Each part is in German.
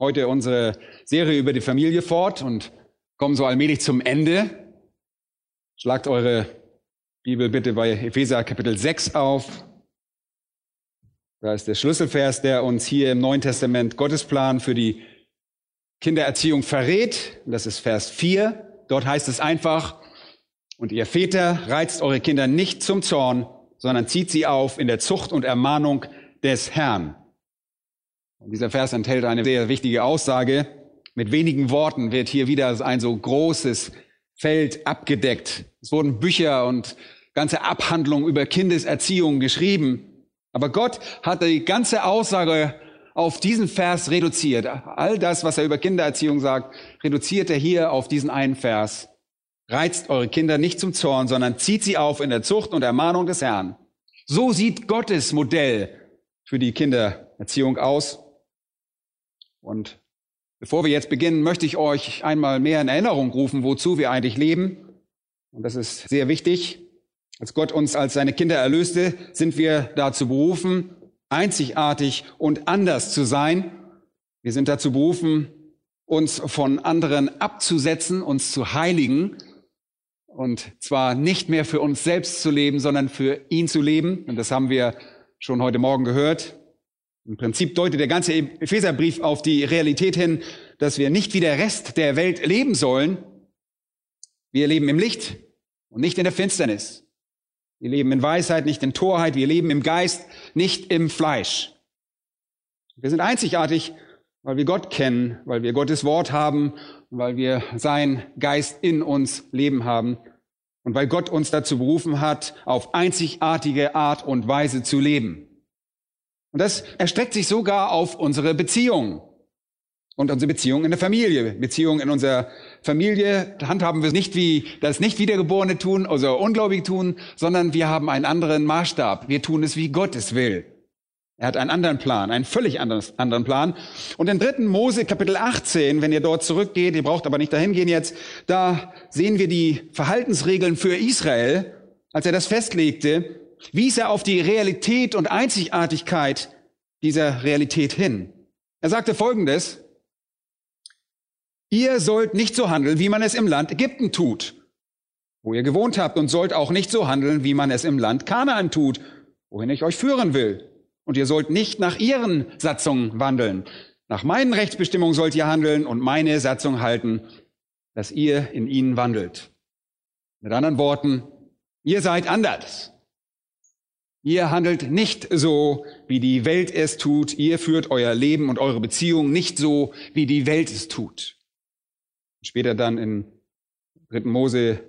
heute unsere Serie über die Familie fort und kommen so allmählich zum Ende. Schlagt eure Bibel bitte bei Epheser Kapitel 6 auf. Da ist der Schlüsselvers, der uns hier im Neuen Testament Gottes Plan für die Kindererziehung verrät. Das ist Vers 4. Dort heißt es einfach, und ihr Väter reizt eure Kinder nicht zum Zorn, sondern zieht sie auf in der Zucht und Ermahnung des Herrn. Und dieser Vers enthält eine sehr wichtige Aussage. Mit wenigen Worten wird hier wieder ein so großes Feld abgedeckt. Es wurden Bücher und ganze Abhandlungen über Kindeserziehung geschrieben. Aber Gott hat die ganze Aussage auf diesen Vers reduziert. All das, was er über Kindererziehung sagt, reduziert er hier auf diesen einen Vers. Reizt eure Kinder nicht zum Zorn, sondern zieht sie auf in der Zucht und Ermahnung des Herrn. So sieht Gottes Modell für die Kindererziehung aus. Und bevor wir jetzt beginnen, möchte ich euch einmal mehr in Erinnerung rufen, wozu wir eigentlich leben. Und das ist sehr wichtig. Als Gott uns als seine Kinder erlöste, sind wir dazu berufen, einzigartig und anders zu sein. Wir sind dazu berufen, uns von anderen abzusetzen, uns zu heiligen und zwar nicht mehr für uns selbst zu leben, sondern für ihn zu leben. Und das haben wir schon heute Morgen gehört. Im Prinzip deutet der ganze Epheserbrief auf die Realität hin, dass wir nicht wie der Rest der Welt leben sollen. Wir leben im Licht und nicht in der Finsternis. Wir leben in Weisheit, nicht in Torheit. Wir leben im Geist, nicht im Fleisch. Wir sind einzigartig, weil wir Gott kennen, weil wir Gottes Wort haben, weil wir sein Geist in uns leben haben und weil Gott uns dazu berufen hat, auf einzigartige Art und Weise zu leben. Und das erstreckt sich sogar auf unsere Beziehungen und unsere Beziehung in der Familie. Beziehung in unserer Familie handhaben wir nicht wie das Nicht-Wiedergeborene tun, also Ungläubige tun, sondern wir haben einen anderen Maßstab. Wir tun es, wie Gott es will. Er hat einen anderen Plan, einen völlig anderen Plan. Und in 3. Mose Kapitel 18, wenn ihr dort zurückgeht, ihr braucht aber nicht dahin gehen jetzt, da sehen wir die Verhaltensregeln für Israel, als er das festlegte, wies er auf die Realität und Einzigartigkeit dieser Realität hin. Er sagte Folgendes, Ihr sollt nicht so handeln, wie man es im Land Ägypten tut, wo ihr gewohnt habt, und sollt auch nicht so handeln, wie man es im Land Kanaan tut, wohin ich euch führen will. Und ihr sollt nicht nach ihren Satzungen wandeln. Nach meinen Rechtsbestimmungen sollt ihr handeln und meine Satzung halten, dass ihr in ihnen wandelt. Mit anderen Worten, ihr seid anders. Ihr handelt nicht so, wie die Welt es tut. Ihr führt euer Leben und eure Beziehung nicht so, wie die Welt es tut. Später dann in 3. Mose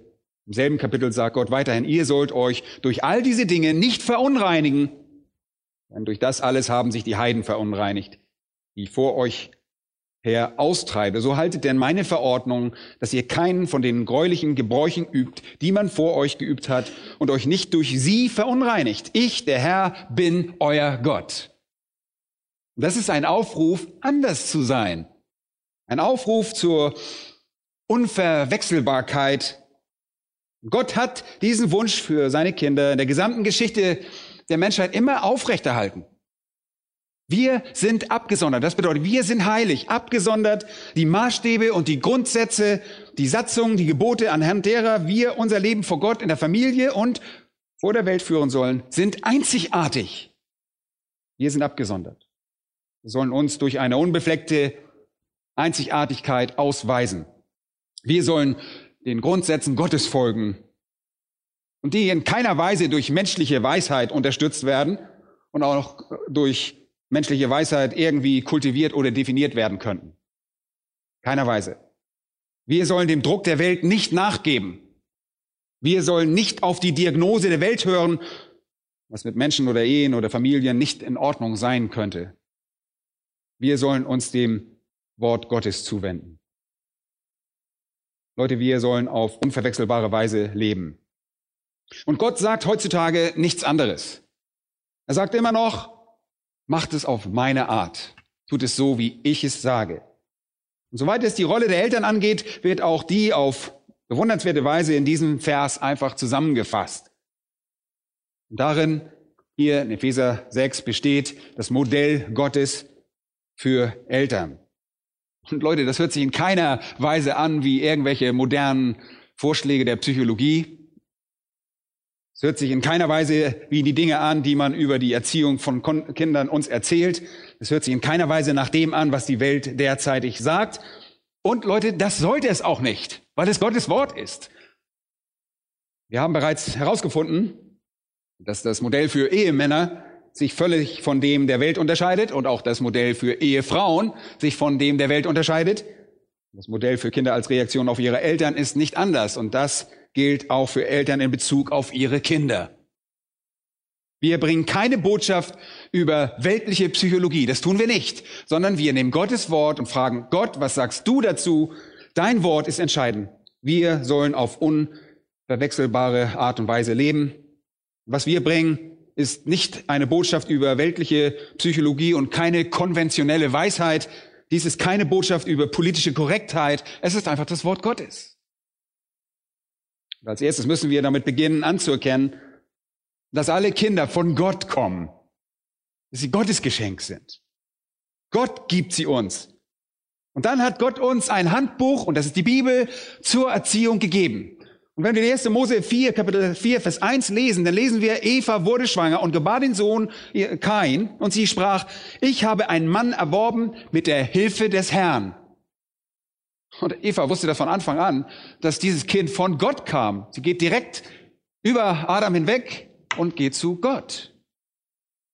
im selben Kapitel sagt Gott weiterhin, ihr sollt euch durch all diese Dinge nicht verunreinigen, denn durch das alles haben sich die Heiden verunreinigt, die vor euch her austreibe. So haltet denn meine Verordnung, dass ihr keinen von den gräulichen Gebräuchen übt, die man vor euch geübt hat, und euch nicht durch sie verunreinigt. Ich, der Herr, bin euer Gott. Das ist ein Aufruf, anders zu sein. Ein Aufruf zur Unverwechselbarkeit. Gott hat diesen Wunsch für seine Kinder in der gesamten Geschichte der Menschheit immer aufrechterhalten. Wir sind abgesondert. Das bedeutet, wir sind heilig, abgesondert. Die Maßstäbe und die Grundsätze, die Satzungen, die Gebote, anhand derer wir unser Leben vor Gott in der Familie und vor der Welt führen sollen, sind einzigartig. Wir sind abgesondert. Wir sollen uns durch eine unbefleckte Einzigartigkeit ausweisen. Wir sollen den Grundsätzen Gottes folgen und die in keiner Weise durch menschliche Weisheit unterstützt werden und auch durch menschliche Weisheit irgendwie kultiviert oder definiert werden könnten. Keiner Weise. Wir sollen dem Druck der Welt nicht nachgeben. Wir sollen nicht auf die Diagnose der Welt hören, was mit Menschen oder Ehen oder Familien nicht in Ordnung sein könnte. Wir sollen uns dem Wort Gottes zuwenden. Leute, wir sollen auf unverwechselbare Weise leben. Und Gott sagt heutzutage nichts anderes. Er sagt immer noch, macht es auf meine Art. Tut es so, wie ich es sage. Und soweit es die Rolle der Eltern angeht, wird auch die auf bewundernswerte Weise in diesem Vers einfach zusammengefasst. Und darin hier in Epheser 6 besteht das Modell Gottes für Eltern. Und Leute, das hört sich in keiner Weise an wie irgendwelche modernen Vorschläge der Psychologie. Es hört sich in keiner Weise wie die Dinge an, die man über die Erziehung von Kindern uns erzählt. Es hört sich in keiner Weise nach dem an, was die Welt derzeitig sagt. Und Leute, das sollte es auch nicht, weil es Gottes Wort ist. Wir haben bereits herausgefunden, dass das Modell für Ehemänner sich völlig von dem der Welt unterscheidet und auch das Modell für Ehefrauen sich von dem der Welt unterscheidet. Das Modell für Kinder als Reaktion auf ihre Eltern ist nicht anders und das gilt auch für Eltern in Bezug auf ihre Kinder. Wir bringen keine Botschaft über weltliche Psychologie, das tun wir nicht, sondern wir nehmen Gottes Wort und fragen Gott, was sagst du dazu? Dein Wort ist entscheidend. Wir sollen auf unverwechselbare Art und Weise leben. Was wir bringen, ist nicht eine Botschaft über weltliche Psychologie und keine konventionelle Weisheit. Dies ist keine Botschaft über politische Korrektheit. Es ist einfach das Wort Gottes. Und als erstes müssen wir damit beginnen anzuerkennen, dass alle Kinder von Gott kommen, dass sie Gottes Geschenk sind. Gott gibt sie uns. Und dann hat Gott uns ein Handbuch, und das ist die Bibel, zur Erziehung gegeben. Und wenn wir 1. Mose 4, Kapitel 4, Vers 1 lesen, dann lesen wir, Eva wurde schwanger und gebar den Sohn Kain, und sie sprach, ich habe einen Mann erworben mit der Hilfe des Herrn. Und Eva wusste das von Anfang an, dass dieses Kind von Gott kam. Sie geht direkt über Adam hinweg und geht zu Gott.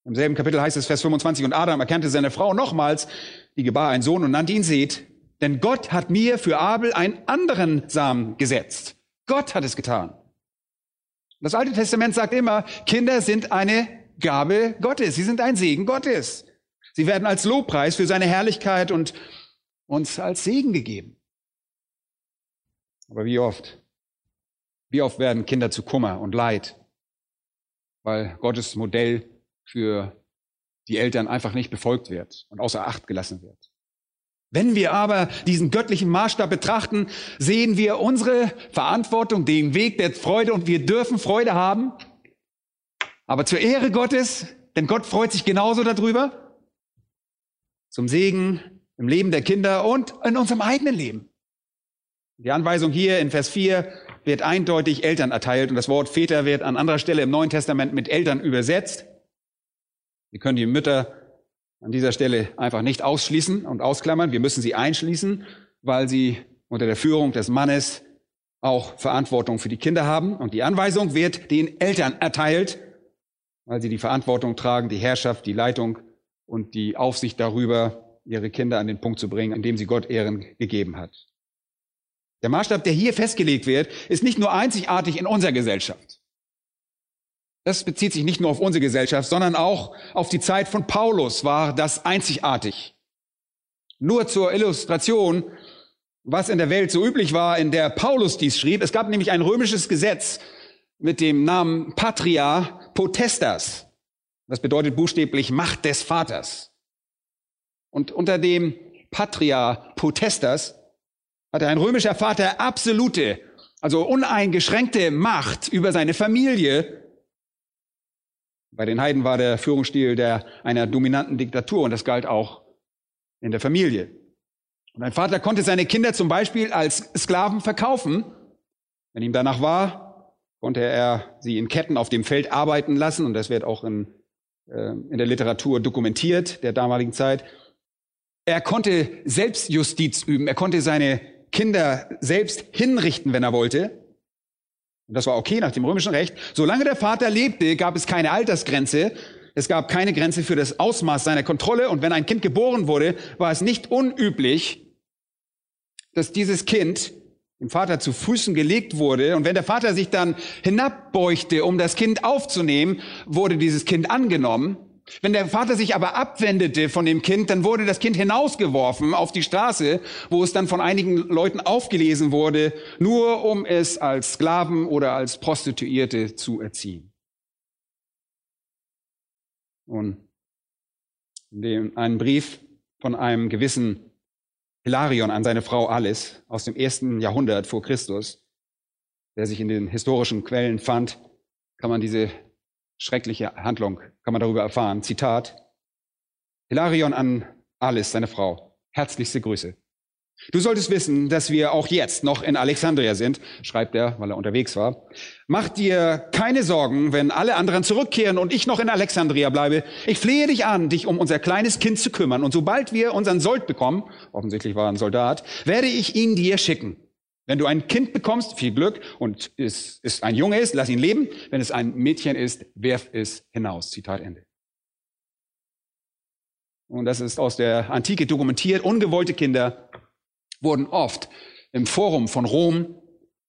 Im selben Kapitel heißt es Vers 25, und Adam erkannte seine Frau nochmals, die gebar einen Sohn und nannte ihn Seth, denn Gott hat mir für Abel einen anderen Samen gesetzt. Gott hat es getan. Das Alte Testament sagt immer, Kinder sind eine Gabe Gottes. Sie sind ein Segen Gottes. Sie werden als Lobpreis für seine Herrlichkeit und uns als Segen gegeben. Aber wie oft? Wie oft werden Kinder zu Kummer und Leid, weil Gottes Modell für die Eltern einfach nicht befolgt wird und außer Acht gelassen wird. Wenn wir aber diesen göttlichen Maßstab betrachten, sehen wir unsere Verantwortung, den Weg der Freude und wir dürfen Freude haben. Aber zur Ehre Gottes, denn Gott freut sich genauso darüber, zum Segen im Leben der Kinder und in unserem eigenen Leben. Die Anweisung hier in Vers 4 wird eindeutig Eltern erteilt und das Wort Väter wird an anderer Stelle im Neuen Testament mit Eltern übersetzt. Wir können die Mütter an dieser Stelle einfach nicht ausschließen und ausklammern. Wir müssen sie einschließen, weil sie unter der Führung des Mannes auch Verantwortung für die Kinder haben. Und die Anweisung wird den Eltern erteilt, weil sie die Verantwortung tragen, die Herrschaft, die Leitung und die Aufsicht darüber, ihre Kinder an den Punkt zu bringen, indem sie Gott Ehren gegeben hat. Der Maßstab, der hier festgelegt wird, ist nicht nur einzigartig in unserer Gesellschaft. Das bezieht sich nicht nur auf unsere Gesellschaft, sondern auch auf die Zeit von Paulus war das einzigartig. Nur zur Illustration, was in der Welt so üblich war, in der Paulus dies schrieb. Es gab nämlich ein römisches Gesetz mit dem Namen Patria Potestas. Das bedeutet buchstäblich Macht des Vaters. Und unter dem Patria Potestas hatte ein römischer Vater absolute, also uneingeschränkte Macht über seine Familie. Bei den Heiden war der Führungsstil der einer dominanten Diktatur und das galt auch in der Familie. Und ein Vater konnte seine Kinder zum Beispiel als Sklaven verkaufen. Wenn ihm danach war, konnte er sie in Ketten auf dem Feld arbeiten lassen und das wird auch in, äh, in der Literatur dokumentiert der damaligen Zeit. Er konnte Selbstjustiz üben. Er konnte seine Kinder selbst hinrichten, wenn er wollte. Und das war okay nach dem römischen Recht. Solange der Vater lebte, gab es keine Altersgrenze. Es gab keine Grenze für das Ausmaß seiner Kontrolle. Und wenn ein Kind geboren wurde, war es nicht unüblich, dass dieses Kind dem Vater zu Füßen gelegt wurde. Und wenn der Vater sich dann hinabbeugte, um das Kind aufzunehmen, wurde dieses Kind angenommen. Wenn der Vater sich aber abwendete von dem Kind, dann wurde das Kind hinausgeworfen auf die Straße, wo es dann von einigen Leuten aufgelesen wurde, nur um es als Sklaven oder als Prostituierte zu erziehen. Und in dem, einen Brief von einem gewissen Hilarion an seine Frau Alice aus dem ersten Jahrhundert vor Christus, der sich in den historischen Quellen fand, kann man diese schreckliche Handlung, kann man darüber erfahren. Zitat. Hilarion an Alice, seine Frau. Herzlichste Grüße. Du solltest wissen, dass wir auch jetzt noch in Alexandria sind, schreibt er, weil er unterwegs war. Mach dir keine Sorgen, wenn alle anderen zurückkehren und ich noch in Alexandria bleibe. Ich flehe dich an, dich um unser kleines Kind zu kümmern. Und sobald wir unseren Sold bekommen, offensichtlich war er ein Soldat, werde ich ihn dir schicken. Wenn du ein Kind bekommst, viel Glück, und es ist ein Junge ist, lass ihn leben. Wenn es ein Mädchen ist, werf es hinaus. Zitat Ende. Und das ist aus der Antike dokumentiert. Ungewollte Kinder wurden oft im Forum von Rom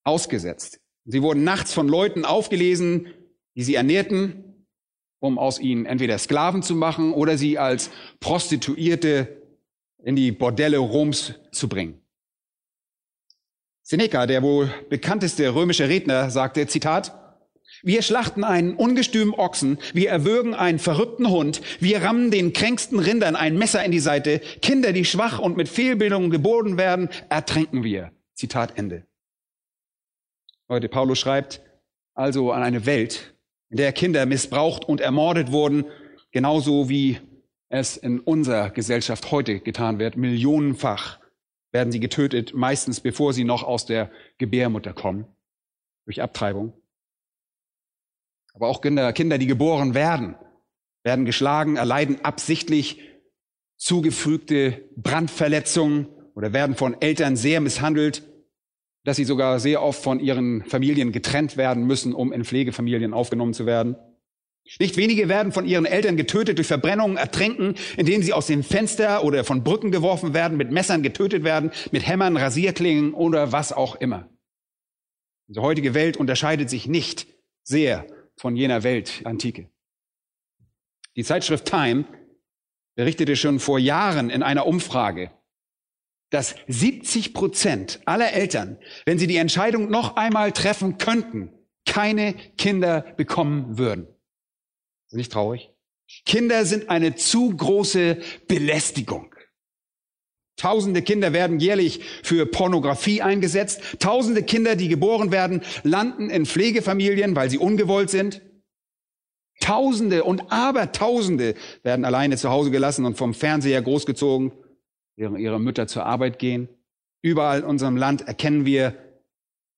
ausgesetzt. Sie wurden nachts von Leuten aufgelesen, die sie ernährten, um aus ihnen entweder Sklaven zu machen oder sie als Prostituierte in die Bordelle Roms zu bringen. Seneca, der wohl bekannteste römische Redner, sagte, Zitat, wir schlachten einen ungestümen Ochsen, wir erwürgen einen verrückten Hund, wir rammen den kränksten Rindern ein Messer in die Seite, Kinder, die schwach und mit Fehlbildungen geboren werden, ertränken wir. Zitat Ende. Heute Paulus schreibt also an eine Welt, in der Kinder missbraucht und ermordet wurden, genauso wie es in unserer Gesellschaft heute getan wird, millionenfach werden sie getötet, meistens bevor sie noch aus der Gebärmutter kommen, durch Abtreibung. Aber auch Kinder, Kinder, die geboren werden, werden geschlagen, erleiden absichtlich zugefügte Brandverletzungen oder werden von Eltern sehr misshandelt, dass sie sogar sehr oft von ihren Familien getrennt werden müssen, um in Pflegefamilien aufgenommen zu werden. Nicht wenige werden von ihren Eltern getötet durch Verbrennungen, ertränken, indem sie aus dem Fenster oder von Brücken geworfen werden, mit Messern getötet werden, mit Hämmern, Rasierklingen oder was auch immer. Unsere heutige Welt unterscheidet sich nicht sehr von jener Welt Antike. Die Zeitschrift Time berichtete schon vor Jahren in einer Umfrage, dass 70 Prozent aller Eltern, wenn sie die Entscheidung noch einmal treffen könnten, keine Kinder bekommen würden. Ist nicht traurig? Kinder sind eine zu große Belästigung. Tausende Kinder werden jährlich für Pornografie eingesetzt. Tausende Kinder, die geboren werden, landen in Pflegefamilien, weil sie ungewollt sind. Tausende und Abertausende werden alleine zu Hause gelassen und vom Fernseher großgezogen, während ihre Mütter zur Arbeit gehen. Überall in unserem Land erkennen wir,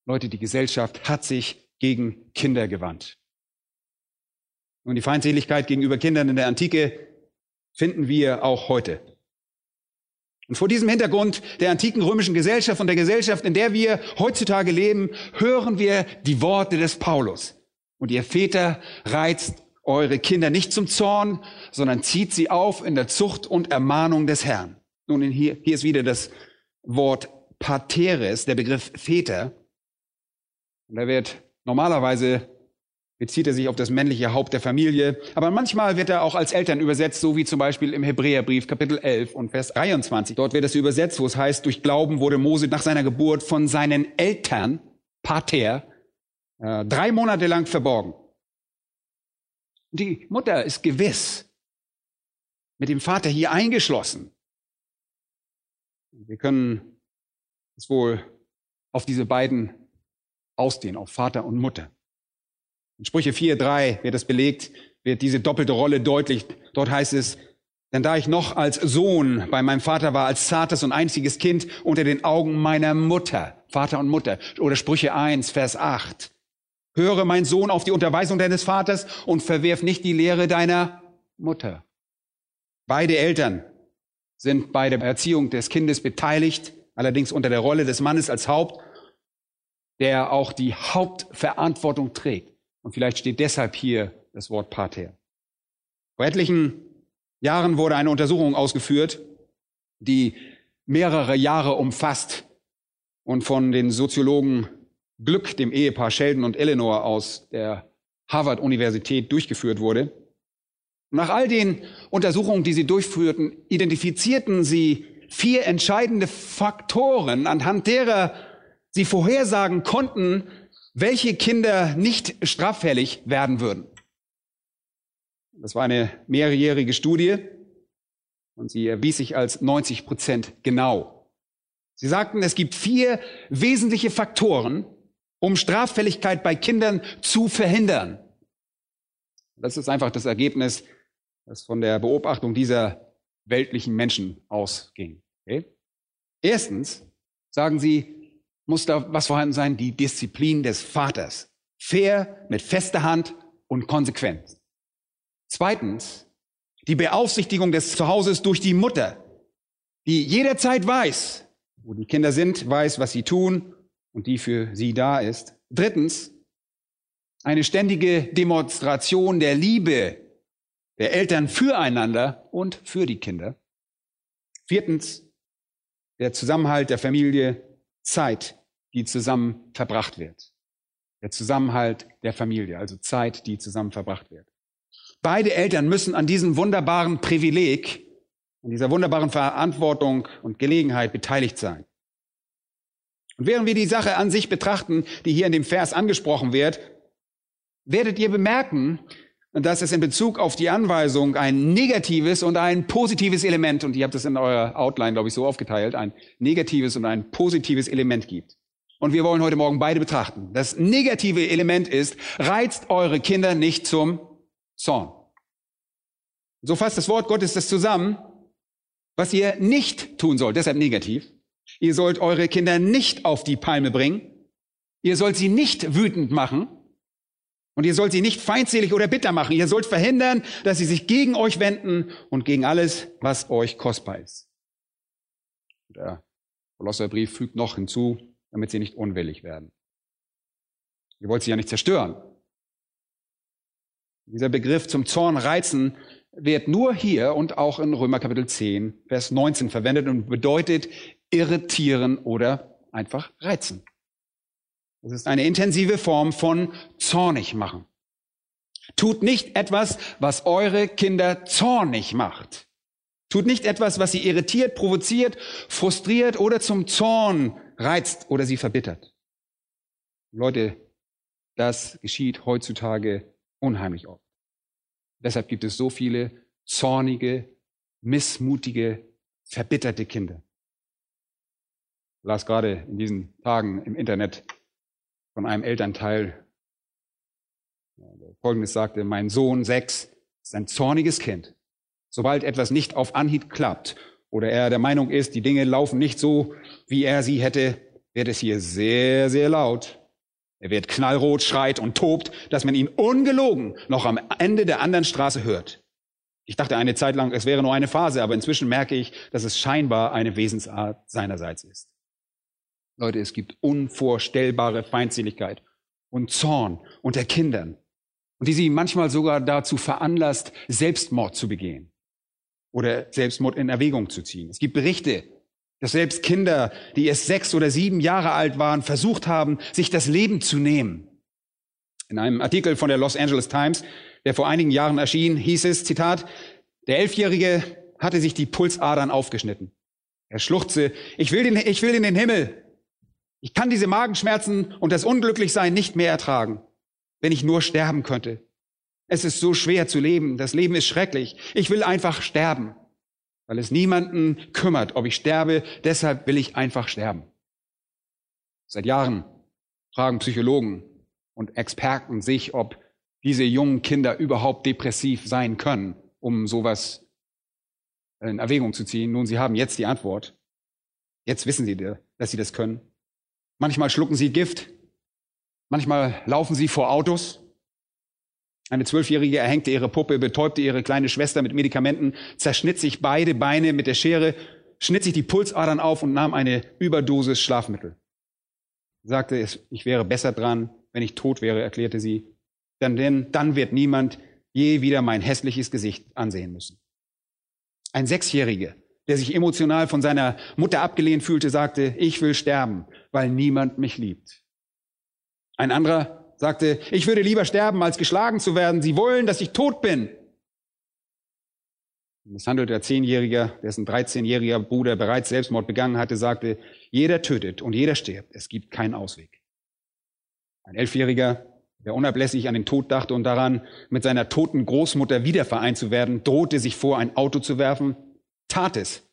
Leute, die Gesellschaft hat sich gegen Kinder gewandt. Und die Feindseligkeit gegenüber Kindern in der Antike finden wir auch heute. Und vor diesem Hintergrund der antiken römischen Gesellschaft und der Gesellschaft, in der wir heutzutage leben, hören wir die Worte des Paulus. Und ihr Väter reizt eure Kinder nicht zum Zorn, sondern zieht sie auf in der Zucht und Ermahnung des Herrn. Nun, hier, hier ist wieder das Wort Pateres, der Begriff Väter. Und da wird normalerweise bezieht er sich auf das männliche Haupt der Familie. Aber manchmal wird er auch als Eltern übersetzt, so wie zum Beispiel im Hebräerbrief Kapitel 11 und Vers 23. Dort wird es übersetzt, wo es heißt, durch Glauben wurde Mose nach seiner Geburt von seinen Eltern, Pater, äh, drei Monate lang verborgen. Die Mutter ist gewiss mit dem Vater hier eingeschlossen. Wir können es wohl auf diese beiden ausdehnen, auf Vater und Mutter. In Sprüche 4, 3 wird es belegt, wird diese doppelte Rolle deutlich. Dort heißt es, denn da ich noch als Sohn bei meinem Vater war, als zartes und einziges Kind unter den Augen meiner Mutter, Vater und Mutter, oder Sprüche 1, Vers 8. Höre, mein Sohn, auf die Unterweisung deines Vaters und verwerf nicht die Lehre deiner Mutter. Beide Eltern sind bei der Erziehung des Kindes beteiligt, allerdings unter der Rolle des Mannes als Haupt, der auch die Hauptverantwortung trägt. Und vielleicht steht deshalb hier das Wort Pater. Vor etlichen Jahren wurde eine Untersuchung ausgeführt, die mehrere Jahre umfasst und von den Soziologen Glück, dem Ehepaar Sheldon und Eleanor aus der Harvard-Universität durchgeführt wurde. Nach all den Untersuchungen, die sie durchführten, identifizierten sie vier entscheidende Faktoren, anhand derer sie vorhersagen konnten, welche Kinder nicht straffällig werden würden. Das war eine mehrjährige Studie und sie erwies sich als 90 Prozent genau. Sie sagten, es gibt vier wesentliche Faktoren, um Straffälligkeit bei Kindern zu verhindern. Das ist einfach das Ergebnis, das von der Beobachtung dieser weltlichen Menschen ausging. Okay? Erstens sagen sie, muss da was vorhanden sein, die Disziplin des Vaters. Fair, mit fester Hand und konsequent. Zweitens, die Beaufsichtigung des Zuhauses durch die Mutter, die jederzeit weiß, wo die Kinder sind, weiß, was sie tun und die für sie da ist. Drittens, eine ständige Demonstration der Liebe der Eltern füreinander und für die Kinder. Viertens, der Zusammenhalt der Familie, Zeit, die zusammen verbracht wird. Der Zusammenhalt der Familie, also Zeit, die zusammen verbracht wird. Beide Eltern müssen an diesem wunderbaren Privileg, an dieser wunderbaren Verantwortung und Gelegenheit beteiligt sein. Und während wir die Sache an sich betrachten, die hier in dem Vers angesprochen wird, werdet ihr bemerken, dass es in Bezug auf die Anweisung ein negatives und ein positives Element, und ihr habt es in eurer Outline, glaube ich, so aufgeteilt, ein negatives und ein positives Element gibt. Und wir wollen heute Morgen beide betrachten. Das negative Element ist, reizt eure Kinder nicht zum Zorn. So fasst das Wort Gottes das zusammen, was ihr nicht tun sollt, deshalb negativ. Ihr sollt eure Kinder nicht auf die Palme bringen. Ihr sollt sie nicht wütend machen. Und ihr sollt sie nicht feindselig oder bitter machen. Ihr sollt verhindern, dass sie sich gegen euch wenden und gegen alles, was euch kostbar ist. Der Kolosserbrief fügt noch hinzu, damit sie nicht unwillig werden. Ihr wollt sie ja nicht zerstören. Dieser Begriff zum Zorn reizen wird nur hier und auch in Römer Kapitel 10, Vers 19 verwendet und bedeutet irritieren oder einfach reizen. Das ist eine intensive Form von zornig machen. Tut nicht etwas, was eure Kinder zornig macht. Tut nicht etwas, was sie irritiert, provoziert, frustriert oder zum Zorn reizt oder sie verbittert. Leute, das geschieht heutzutage unheimlich oft. Deshalb gibt es so viele zornige, missmutige, verbitterte Kinder. Ich las gerade in diesen Tagen im Internet von einem Elternteil, der Folgendes sagte, mein Sohn sechs ist ein zorniges Kind. Sobald etwas nicht auf Anhieb klappt oder er der Meinung ist, die Dinge laufen nicht so, wie er sie hätte, wird es hier sehr, sehr laut. Er wird knallrot, schreit und tobt, dass man ihn ungelogen noch am Ende der anderen Straße hört. Ich dachte eine Zeit lang, es wäre nur eine Phase, aber inzwischen merke ich, dass es scheinbar eine Wesensart seinerseits ist. Leute, es gibt unvorstellbare Feindseligkeit und Zorn unter Kindern und die sie manchmal sogar dazu veranlasst, Selbstmord zu begehen oder Selbstmord in Erwägung zu ziehen. Es gibt Berichte, dass selbst Kinder, die erst sechs oder sieben Jahre alt waren, versucht haben, sich das Leben zu nehmen. In einem Artikel von der Los Angeles Times, der vor einigen Jahren erschien, hieß es, Zitat, der Elfjährige hatte sich die Pulsadern aufgeschnitten. Er schluchzte, ich will, den, ich will in den Himmel. Ich kann diese Magenschmerzen und das Unglücklichsein nicht mehr ertragen, wenn ich nur sterben könnte. Es ist so schwer zu leben. Das Leben ist schrecklich. Ich will einfach sterben, weil es niemanden kümmert, ob ich sterbe. Deshalb will ich einfach sterben. Seit Jahren fragen Psychologen und Experten sich, ob diese jungen Kinder überhaupt depressiv sein können, um sowas in Erwägung zu ziehen. Nun, sie haben jetzt die Antwort. Jetzt wissen sie, dass sie das können. Manchmal schlucken sie Gift. Manchmal laufen sie vor Autos. Eine Zwölfjährige erhängte ihre Puppe, betäubte ihre kleine Schwester mit Medikamenten, zerschnitt sich beide Beine mit der Schere, schnitt sich die Pulsadern auf und nahm eine Überdosis Schlafmittel. Sagte, ich wäre besser dran, wenn ich tot wäre, erklärte sie. Denn dann wird niemand je wieder mein hässliches Gesicht ansehen müssen. Ein Sechsjähriger der sich emotional von seiner Mutter abgelehnt fühlte, sagte, ich will sterben, weil niemand mich liebt. Ein anderer sagte, ich würde lieber sterben, als geschlagen zu werden. Sie wollen, dass ich tot bin. Ein misshandelter Zehnjähriger, dessen 13-jähriger Bruder bereits Selbstmord begangen hatte, sagte, jeder tötet und jeder stirbt. Es gibt keinen Ausweg. Ein Elfjähriger, der unablässig an den Tod dachte und daran, mit seiner toten Großmutter wiedervereint zu werden, drohte sich vor, ein Auto zu werfen, tat es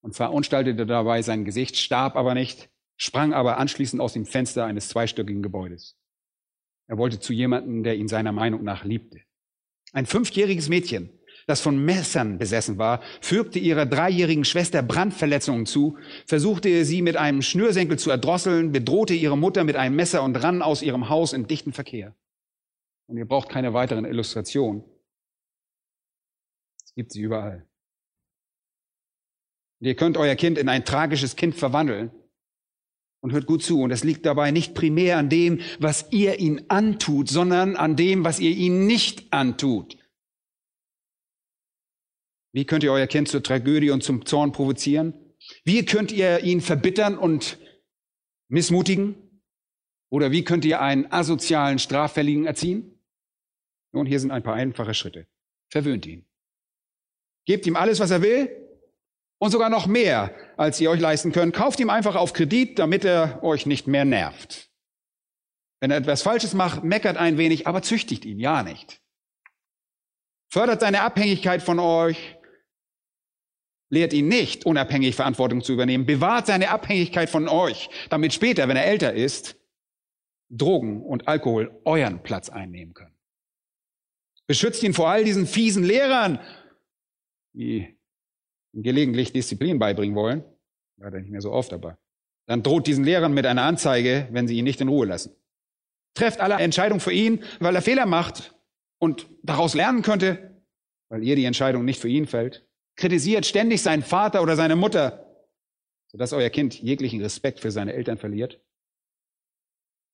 und verunstaltete dabei sein Gesicht, starb aber nicht, sprang aber anschließend aus dem Fenster eines zweistöckigen Gebäudes. Er wollte zu jemandem, der ihn seiner Meinung nach liebte. Ein fünfjähriges Mädchen, das von Messern besessen war, fügte ihrer dreijährigen Schwester Brandverletzungen zu, versuchte sie mit einem Schnürsenkel zu erdrosseln, bedrohte ihre Mutter mit einem Messer und rann aus ihrem Haus in dichten Verkehr. Und ihr braucht keine weiteren Illustrationen. Es gibt sie überall. Und ihr könnt euer Kind in ein tragisches Kind verwandeln. Und hört gut zu. Und es liegt dabei nicht primär an dem, was ihr ihn antut, sondern an dem, was ihr ihn nicht antut. Wie könnt ihr euer Kind zur Tragödie und zum Zorn provozieren? Wie könnt ihr ihn verbittern und missmutigen? Oder wie könnt ihr einen asozialen Straffälligen erziehen? Nun, hier sind ein paar einfache Schritte. Verwöhnt ihn. Gebt ihm alles, was er will und sogar noch mehr, als ihr euch leisten könnt. Kauft ihm einfach auf Kredit, damit er euch nicht mehr nervt. Wenn er etwas Falsches macht, meckert ein wenig, aber züchtigt ihn ja nicht. Fördert seine Abhängigkeit von euch lehrt ihn nicht, unabhängig Verantwortung zu übernehmen. Bewahrt seine Abhängigkeit von euch, damit später, wenn er älter ist, Drogen und Alkohol euren Platz einnehmen können. Beschützt ihn vor all diesen fiesen Lehrern, ihm gelegentlich Disziplin beibringen wollen. Leider nicht mehr so oft, aber dann droht diesen Lehrern mit einer Anzeige, wenn sie ihn nicht in Ruhe lassen. Trefft alle Entscheidungen für ihn, weil er Fehler macht und daraus lernen könnte, weil ihr die Entscheidung nicht für ihn fällt kritisiert ständig seinen Vater oder seine Mutter, sodass euer Kind jeglichen Respekt für seine Eltern verliert.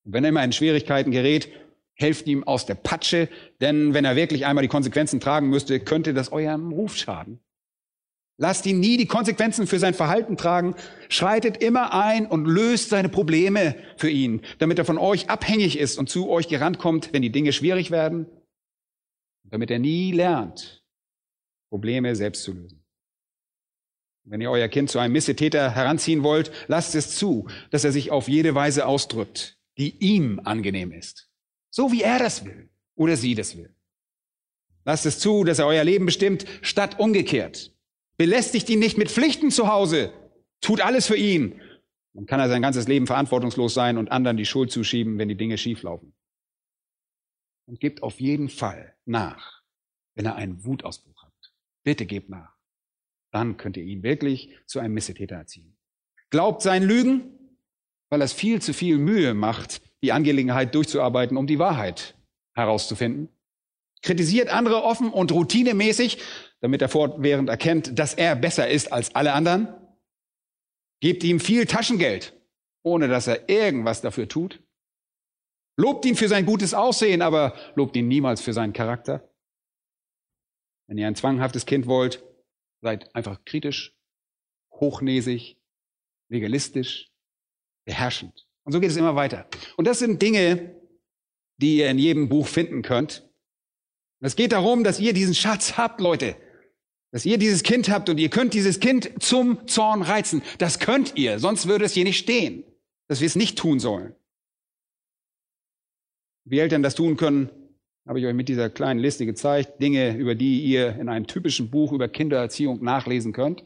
Und wenn er immer in Schwierigkeiten gerät, helft ihm aus der Patsche, denn wenn er wirklich einmal die Konsequenzen tragen müsste, könnte das eurem Ruf schaden. Lasst ihn nie die Konsequenzen für sein Verhalten tragen, schreitet immer ein und löst seine Probleme für ihn, damit er von euch abhängig ist und zu euch gerannt kommt, wenn die Dinge schwierig werden, damit er nie lernt, Probleme selbst zu lösen. Wenn ihr euer Kind zu einem Missetäter heranziehen wollt, lasst es zu, dass er sich auf jede Weise ausdrückt, die ihm angenehm ist. So wie er das will oder sie das will. Lasst es zu, dass er euer Leben bestimmt, statt umgekehrt. Belästigt ihn nicht mit Pflichten zu Hause. Tut alles für ihn. Dann kann er sein ganzes Leben verantwortungslos sein und anderen die Schuld zuschieben, wenn die Dinge schieflaufen. Und gebt auf jeden Fall nach, wenn er einen Wutausbruch Bitte gebt nach. Dann könnt ihr ihn wirklich zu einem Missetäter erziehen. Glaubt sein Lügen, weil es viel zu viel Mühe macht, die Angelegenheit durchzuarbeiten, um die Wahrheit herauszufinden. Kritisiert andere offen und routinemäßig, damit er fortwährend erkennt, dass er besser ist als alle anderen. Gebt ihm viel Taschengeld, ohne dass er irgendwas dafür tut. Lobt ihn für sein gutes Aussehen, aber lobt ihn niemals für seinen Charakter. Wenn ihr ein zwanghaftes Kind wollt, seid einfach kritisch, hochnäsig, legalistisch, beherrschend. Und so geht es immer weiter. Und das sind Dinge, die ihr in jedem Buch finden könnt. Es geht darum, dass ihr diesen Schatz habt, Leute. Dass ihr dieses Kind habt und ihr könnt dieses Kind zum Zorn reizen. Das könnt ihr, sonst würde es hier nicht stehen. Dass wir es nicht tun sollen. Wie Eltern das tun können, habe ich euch mit dieser kleinen Liste gezeigt, Dinge, über die ihr in einem typischen Buch über Kindererziehung nachlesen könnt.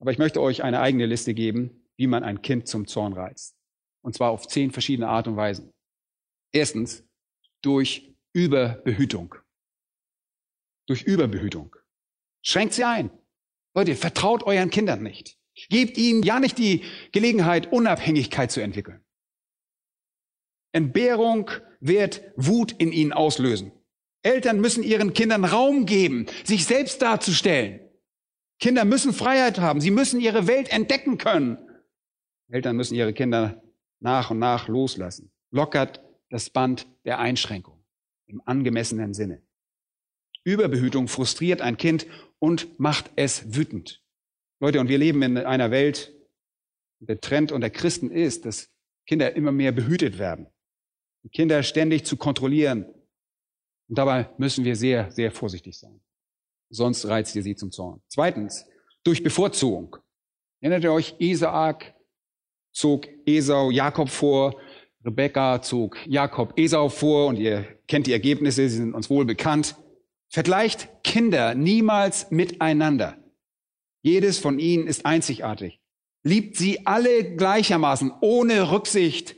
Aber ich möchte euch eine eigene Liste geben, wie man ein Kind zum Zorn reizt. Und zwar auf zehn verschiedene Art und Weisen. Erstens, durch Überbehütung. Durch Überbehütung. Schränkt sie ein. Leute, vertraut euren Kindern nicht. Gebt ihnen ja nicht die Gelegenheit, Unabhängigkeit zu entwickeln. Entbehrung wird Wut in ihnen auslösen. Eltern müssen ihren Kindern Raum geben, sich selbst darzustellen. Kinder müssen Freiheit haben. Sie müssen ihre Welt entdecken können. Eltern müssen ihre Kinder nach und nach loslassen. Lockert das Band der Einschränkung im angemessenen Sinne. Überbehütung frustriert ein Kind und macht es wütend. Leute, und wir leben in einer Welt, der Trend unter Christen ist, dass Kinder immer mehr behütet werden. Kinder ständig zu kontrollieren. Und dabei müssen wir sehr, sehr vorsichtig sein. sonst reizt ihr sie zum Zorn. Zweitens, durch Bevorzugung. Erinnert ihr euch, Isaak zog Esau Jakob vor, Rebekka zog Jakob Esau vor und ihr kennt die Ergebnisse, sie sind uns wohl bekannt. Vergleicht Kinder niemals miteinander. Jedes von ihnen ist einzigartig. Liebt sie alle gleichermaßen, ohne Rücksicht,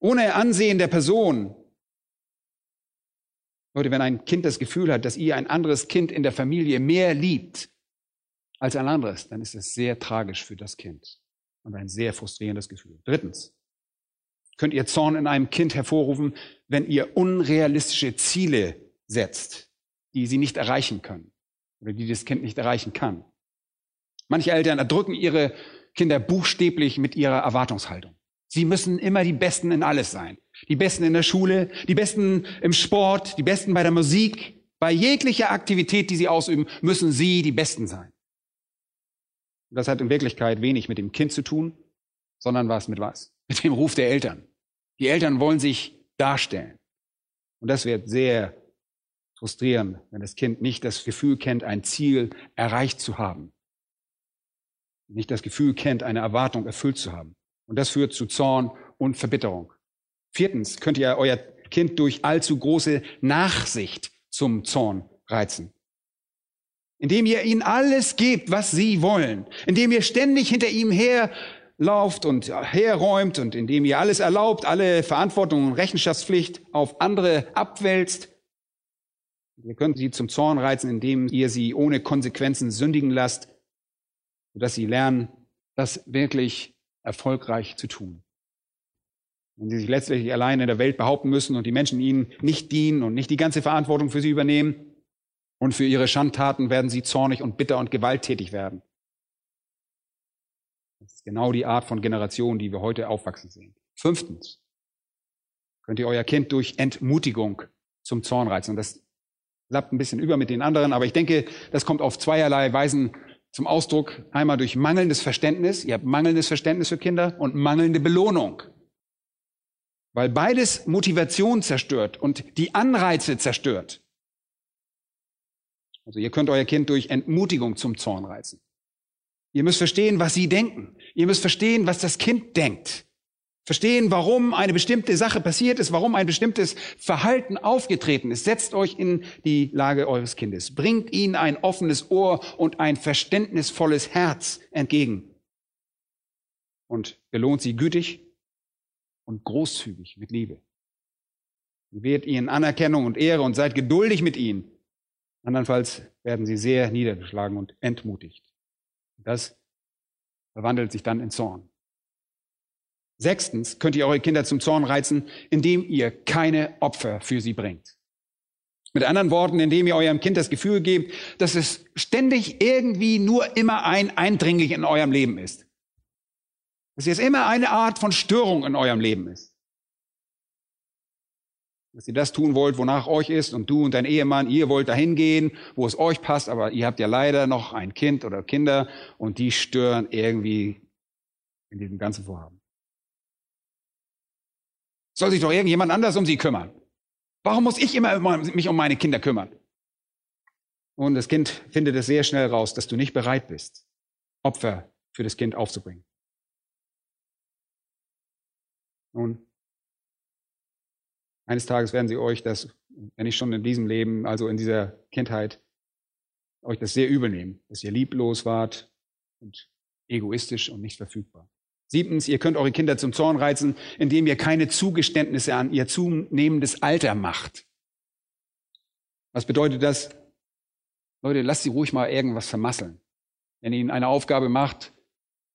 ohne Ansehen der Person. Leute, wenn ein Kind das Gefühl hat, dass ihr ein anderes Kind in der Familie mehr liebt als ein anderes, dann ist das sehr tragisch für das Kind und ein sehr frustrierendes Gefühl. Drittens, könnt ihr Zorn in einem Kind hervorrufen, wenn ihr unrealistische Ziele setzt, die sie nicht erreichen können oder die das Kind nicht erreichen kann. Manche Eltern erdrücken ihre Kinder buchstäblich mit ihrer Erwartungshaltung. Sie müssen immer die Besten in alles sein. Die Besten in der Schule, die Besten im Sport, die Besten bei der Musik. Bei jeglicher Aktivität, die sie ausüben, müssen sie die Besten sein. Das hat in Wirklichkeit wenig mit dem Kind zu tun, sondern was mit was? Mit dem Ruf der Eltern. Die Eltern wollen sich darstellen. Und das wird sehr frustrieren, wenn das Kind nicht das Gefühl kennt, ein Ziel erreicht zu haben. Nicht das Gefühl kennt, eine Erwartung erfüllt zu haben. Und das führt zu Zorn und Verbitterung. Viertens könnt ihr euer Kind durch allzu große Nachsicht zum Zorn reizen. Indem ihr ihnen alles gebt, was sie wollen. Indem ihr ständig hinter ihm her lauft und herräumt und indem ihr alles erlaubt, alle Verantwortung und Rechenschaftspflicht auf andere abwälzt. Ihr könnt sie zum Zorn reizen, indem ihr sie ohne Konsequenzen sündigen lasst, sodass sie lernen, das wirklich erfolgreich zu tun. Wenn sie sich letztlich allein in der Welt behaupten müssen und die Menschen ihnen nicht dienen und nicht die ganze Verantwortung für sie übernehmen, und für ihre Schandtaten werden sie zornig und bitter und gewalttätig werden. Das ist genau die Art von Generation, die wir heute aufwachsen sehen. Fünftens könnt ihr euer Kind durch Entmutigung zum Zorn reizen. Und das klappt ein bisschen über mit den anderen, aber ich denke, das kommt auf zweierlei Weisen zum Ausdruck. Einmal durch mangelndes Verständnis. Ihr habt mangelndes Verständnis für Kinder und mangelnde Belohnung. Weil beides Motivation zerstört und die Anreize zerstört. Also ihr könnt euer Kind durch Entmutigung zum Zorn reizen. Ihr müsst verstehen, was sie denken. Ihr müsst verstehen, was das Kind denkt. Verstehen, warum eine bestimmte Sache passiert ist, warum ein bestimmtes Verhalten aufgetreten ist. Setzt euch in die Lage eures Kindes. Bringt ihnen ein offenes Ohr und ein verständnisvolles Herz entgegen. Und belohnt sie gütig und großzügig mit Liebe. Wehrt ihnen Anerkennung und Ehre und seid geduldig mit ihnen. Andernfalls werden sie sehr niedergeschlagen und entmutigt. Das verwandelt sich dann in Zorn. Sechstens könnt ihr eure Kinder zum Zorn reizen, indem ihr keine Opfer für sie bringt. Mit anderen Worten, indem ihr eurem Kind das Gefühl gebt, dass es ständig irgendwie nur immer ein Eindringlich in eurem Leben ist. Dass es immer eine Art von Störung in eurem Leben ist dass ihr das tun wollt, wonach euch ist und du und dein Ehemann, ihr wollt dahin gehen, wo es euch passt, aber ihr habt ja leider noch ein Kind oder Kinder und die stören irgendwie in diesem ganzen Vorhaben. Soll sich doch irgendjemand anders um sie kümmern? Warum muss ich immer mich um meine Kinder kümmern? Und das Kind findet es sehr schnell raus, dass du nicht bereit bist, Opfer für das Kind aufzubringen. Nun, eines Tages werden sie euch das, wenn nicht schon in diesem Leben, also in dieser Kindheit, euch das sehr übel nehmen, dass ihr lieblos wart und egoistisch und nicht verfügbar. Siebtens, ihr könnt eure Kinder zum Zorn reizen, indem ihr keine Zugeständnisse an ihr zunehmendes Alter macht. Was bedeutet das? Leute, lasst sie ruhig mal irgendwas vermasseln. Wenn ihr ihnen eine Aufgabe macht,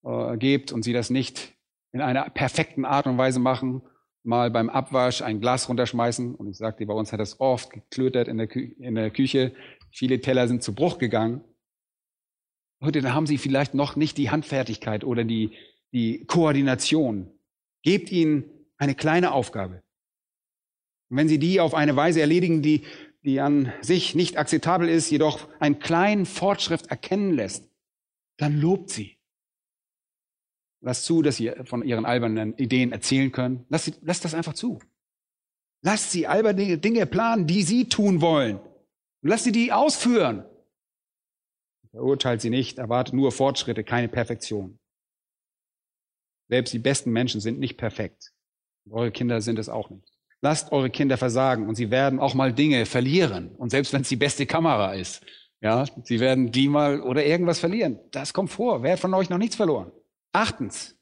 äh, gebt und sie das nicht in einer perfekten Art und Weise machen mal beim Abwasch ein Glas runterschmeißen. Und ich sagte, bei uns hat das oft geklötert in der, Kü in der Küche. Viele Teller sind zu Bruch gegangen. Heute, dann haben sie vielleicht noch nicht die Handfertigkeit oder die, die Koordination. Gebt ihnen eine kleine Aufgabe. Und wenn sie die auf eine Weise erledigen, die, die an sich nicht akzeptabel ist, jedoch einen kleinen Fortschritt erkennen lässt, dann lobt sie. Lasst zu, dass sie von ihren albernen Ideen erzählen können. Lasst, sie, lasst das einfach zu. Lasst sie alberne Dinge planen, die sie tun wollen. Und lasst sie die ausführen. Verurteilt sie nicht, erwartet nur Fortschritte, keine Perfektion. Selbst die besten Menschen sind nicht perfekt. Eure Kinder sind es auch nicht. Lasst eure Kinder versagen und sie werden auch mal Dinge verlieren. Und selbst wenn es die beste Kamera ist, ja, sie werden die mal oder irgendwas verlieren. Das kommt vor. Wer hat von euch noch nichts verloren? Achtens.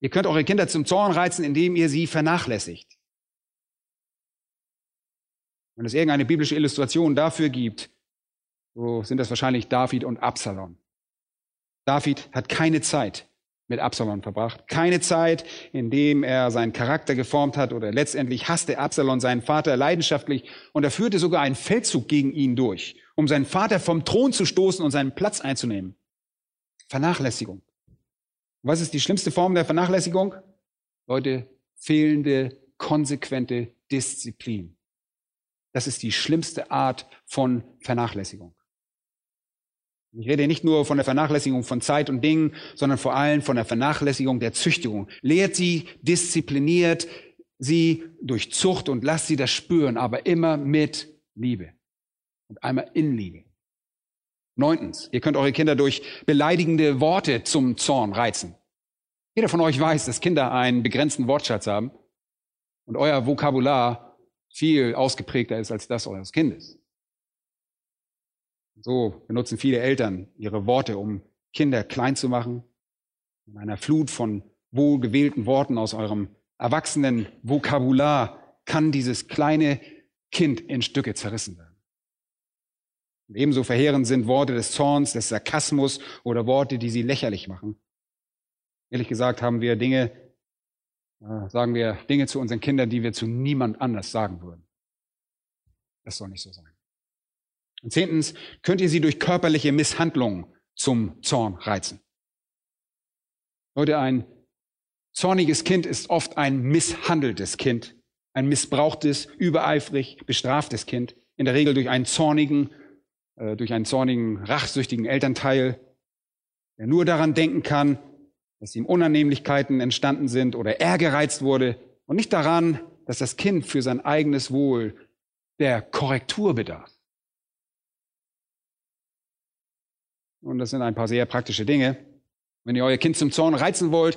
Ihr könnt eure Kinder zum Zorn reizen, indem ihr sie vernachlässigt. Wenn es irgendeine biblische Illustration dafür gibt, so sind das wahrscheinlich David und Absalom. David hat keine Zeit mit Absalom verbracht. Keine Zeit, in dem er seinen Charakter geformt hat oder letztendlich hasste Absalom seinen Vater leidenschaftlich und er führte sogar einen Feldzug gegen ihn durch, um seinen Vater vom Thron zu stoßen und seinen Platz einzunehmen. Vernachlässigung. Was ist die schlimmste Form der Vernachlässigung? Leute, fehlende, konsequente Disziplin. Das ist die schlimmste Art von Vernachlässigung. Ich rede nicht nur von der Vernachlässigung von Zeit und Dingen, sondern vor allem von der Vernachlässigung der Züchtigung. Lehrt sie, diszipliniert sie durch Zucht und lasst sie das spüren, aber immer mit Liebe und einmal in Liebe. Neuntens, ihr könnt eure Kinder durch beleidigende Worte zum Zorn reizen. Jeder von euch weiß, dass Kinder einen begrenzten Wortschatz haben und euer Vokabular viel ausgeprägter ist als das eures Kindes. So benutzen viele Eltern ihre Worte, um Kinder klein zu machen. In einer Flut von wohlgewählten Worten aus eurem erwachsenen Vokabular kann dieses kleine Kind in Stücke zerrissen werden. Und ebenso verheerend sind Worte des Zorns, des Sarkasmus oder Worte, die sie lächerlich machen. Ehrlich gesagt haben wir Dinge, äh, sagen wir Dinge zu unseren Kindern, die wir zu niemand anders sagen würden. Das soll nicht so sein. Und zehntens, könnt ihr sie durch körperliche Misshandlungen zum Zorn reizen. Leute, ein zorniges Kind ist oft ein misshandeltes Kind, ein missbrauchtes, übereifrig bestraftes Kind, in der Regel durch einen zornigen, äh, durch einen zornigen, rachsüchtigen Elternteil, der nur daran denken kann, dass ihm Unannehmlichkeiten entstanden sind oder er gereizt wurde und nicht daran, dass das Kind für sein eigenes Wohl der Korrektur bedarf. Und das sind ein paar sehr praktische Dinge. Wenn ihr euer Kind zum Zorn reizen wollt,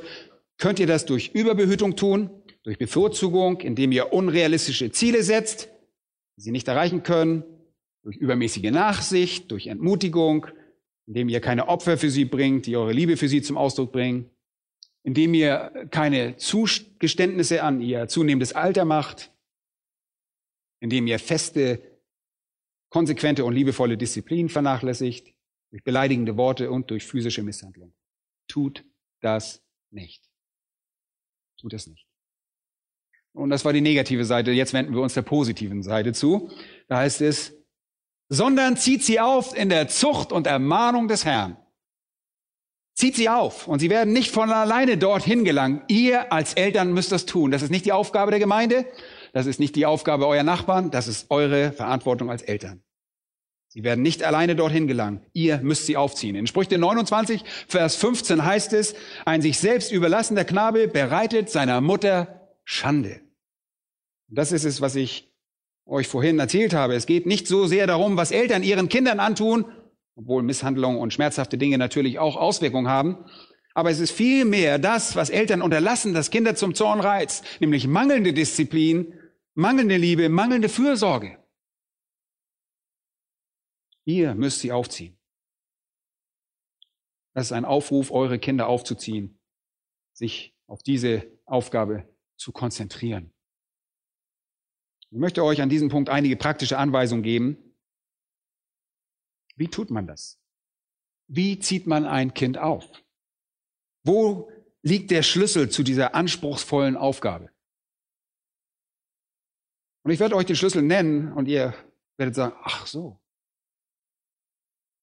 könnt ihr das durch Überbehütung tun, durch Bevorzugung, indem ihr unrealistische Ziele setzt, die sie nicht erreichen können, durch übermäßige Nachsicht, durch Entmutigung, indem ihr keine Opfer für sie bringt, die eure Liebe für sie zum Ausdruck bringen, indem ihr keine Zugeständnisse an ihr zunehmendes Alter macht, indem ihr feste, konsequente und liebevolle Disziplin vernachlässigt, durch beleidigende Worte und durch physische Misshandlung. Tut das nicht. Tut das nicht. Und das war die negative Seite. Jetzt wenden wir uns der positiven Seite zu. Da heißt es, sondern zieht sie auf in der Zucht und Ermahnung des Herrn. Zieht sie auf und sie werden nicht von alleine dorthin gelangen. Ihr als Eltern müsst das tun. Das ist nicht die Aufgabe der Gemeinde, das ist nicht die Aufgabe eurer Nachbarn, das ist eure Verantwortung als Eltern. Sie werden nicht alleine dorthin gelangen. Ihr müsst sie aufziehen. In Sprüche 29, Vers 15 heißt es, ein sich selbst überlassener Knabe bereitet seiner Mutter Schande. Das ist es, was ich euch vorhin erzählt habe. Es geht nicht so sehr darum, was Eltern ihren Kindern antun, obwohl Misshandlungen und schmerzhafte Dinge natürlich auch Auswirkungen haben. Aber es ist vielmehr das, was Eltern unterlassen, das Kinder zum Zorn reizt, nämlich mangelnde Disziplin, mangelnde Liebe, mangelnde Fürsorge. Ihr müsst sie aufziehen. Das ist ein Aufruf, eure Kinder aufzuziehen, sich auf diese Aufgabe zu konzentrieren. Ich möchte euch an diesem Punkt einige praktische Anweisungen geben. Wie tut man das? Wie zieht man ein Kind auf? Wo liegt der Schlüssel zu dieser anspruchsvollen Aufgabe? Und ich werde euch den Schlüssel nennen und ihr werdet sagen, ach so,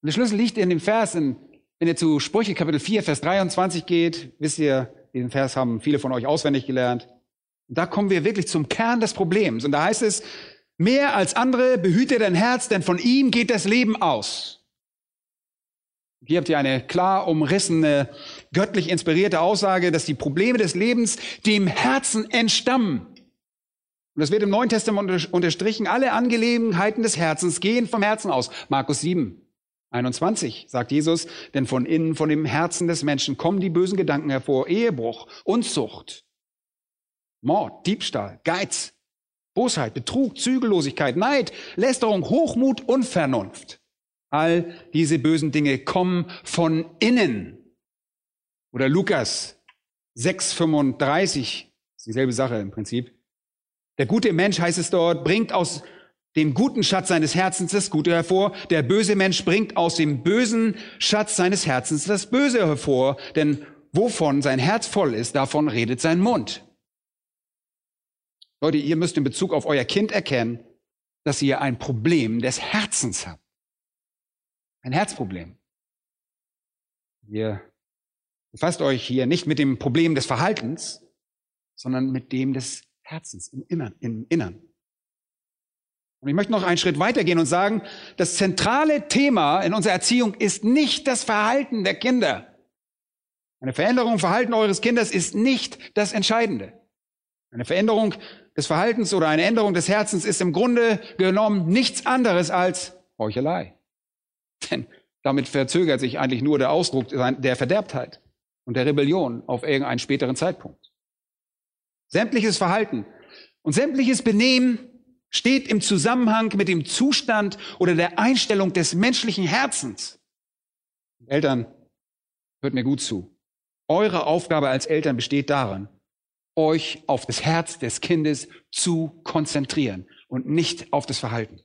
der Schlüssel liegt in dem Vers, in, wenn ihr zu Sprüche Kapitel 4, Vers 23 geht, wisst ihr, diesen Vers haben viele von euch auswendig gelernt. Und da kommen wir wirklich zum Kern des Problems. Und da heißt es, mehr als andere behüte dein Herz, denn von ihm geht das Leben aus. Hier habt ihr eine klar umrissene, göttlich inspirierte Aussage, dass die Probleme des Lebens dem Herzen entstammen. Und das wird im Neuen Testament unterstrichen. Alle Angelegenheiten des Herzens gehen vom Herzen aus. Markus 7. 21 sagt Jesus, denn von innen, von dem Herzen des Menschen kommen die bösen Gedanken hervor, Ehebruch, Unzucht, Mord, Diebstahl, Geiz, Bosheit, Betrug, Zügellosigkeit, Neid, Lästerung, Hochmut, Unvernunft. All diese bösen Dinge kommen von innen. Oder Lukas 6,35, dieselbe Sache im Prinzip. Der gute Mensch, heißt es dort, bringt aus dem guten Schatz seines Herzens das Gute hervor. Der böse Mensch bringt aus dem bösen Schatz seines Herzens das Böse hervor. Denn wovon sein Herz voll ist, davon redet sein Mund. Leute, ihr müsst in Bezug auf euer Kind erkennen, dass ihr ein Problem des Herzens habt. Ein Herzproblem. Ihr befasst euch hier nicht mit dem Problem des Verhaltens, sondern mit dem des Herzens im Innern. Im Innern. Und ich möchte noch einen Schritt weitergehen und sagen, das zentrale Thema in unserer Erziehung ist nicht das Verhalten der Kinder. Eine Veränderung im Verhalten eures Kindes ist nicht das Entscheidende. Eine Veränderung des Verhaltens oder eine Änderung des Herzens ist im Grunde genommen nichts anderes als Heuchelei. Denn damit verzögert sich eigentlich nur der Ausdruck der Verderbtheit und der Rebellion auf irgendeinen späteren Zeitpunkt. Sämtliches Verhalten und sämtliches Benehmen steht im Zusammenhang mit dem Zustand oder der Einstellung des menschlichen Herzens. Eltern, hört mir gut zu. Eure Aufgabe als Eltern besteht darin, euch auf das Herz des Kindes zu konzentrieren und nicht auf das Verhalten.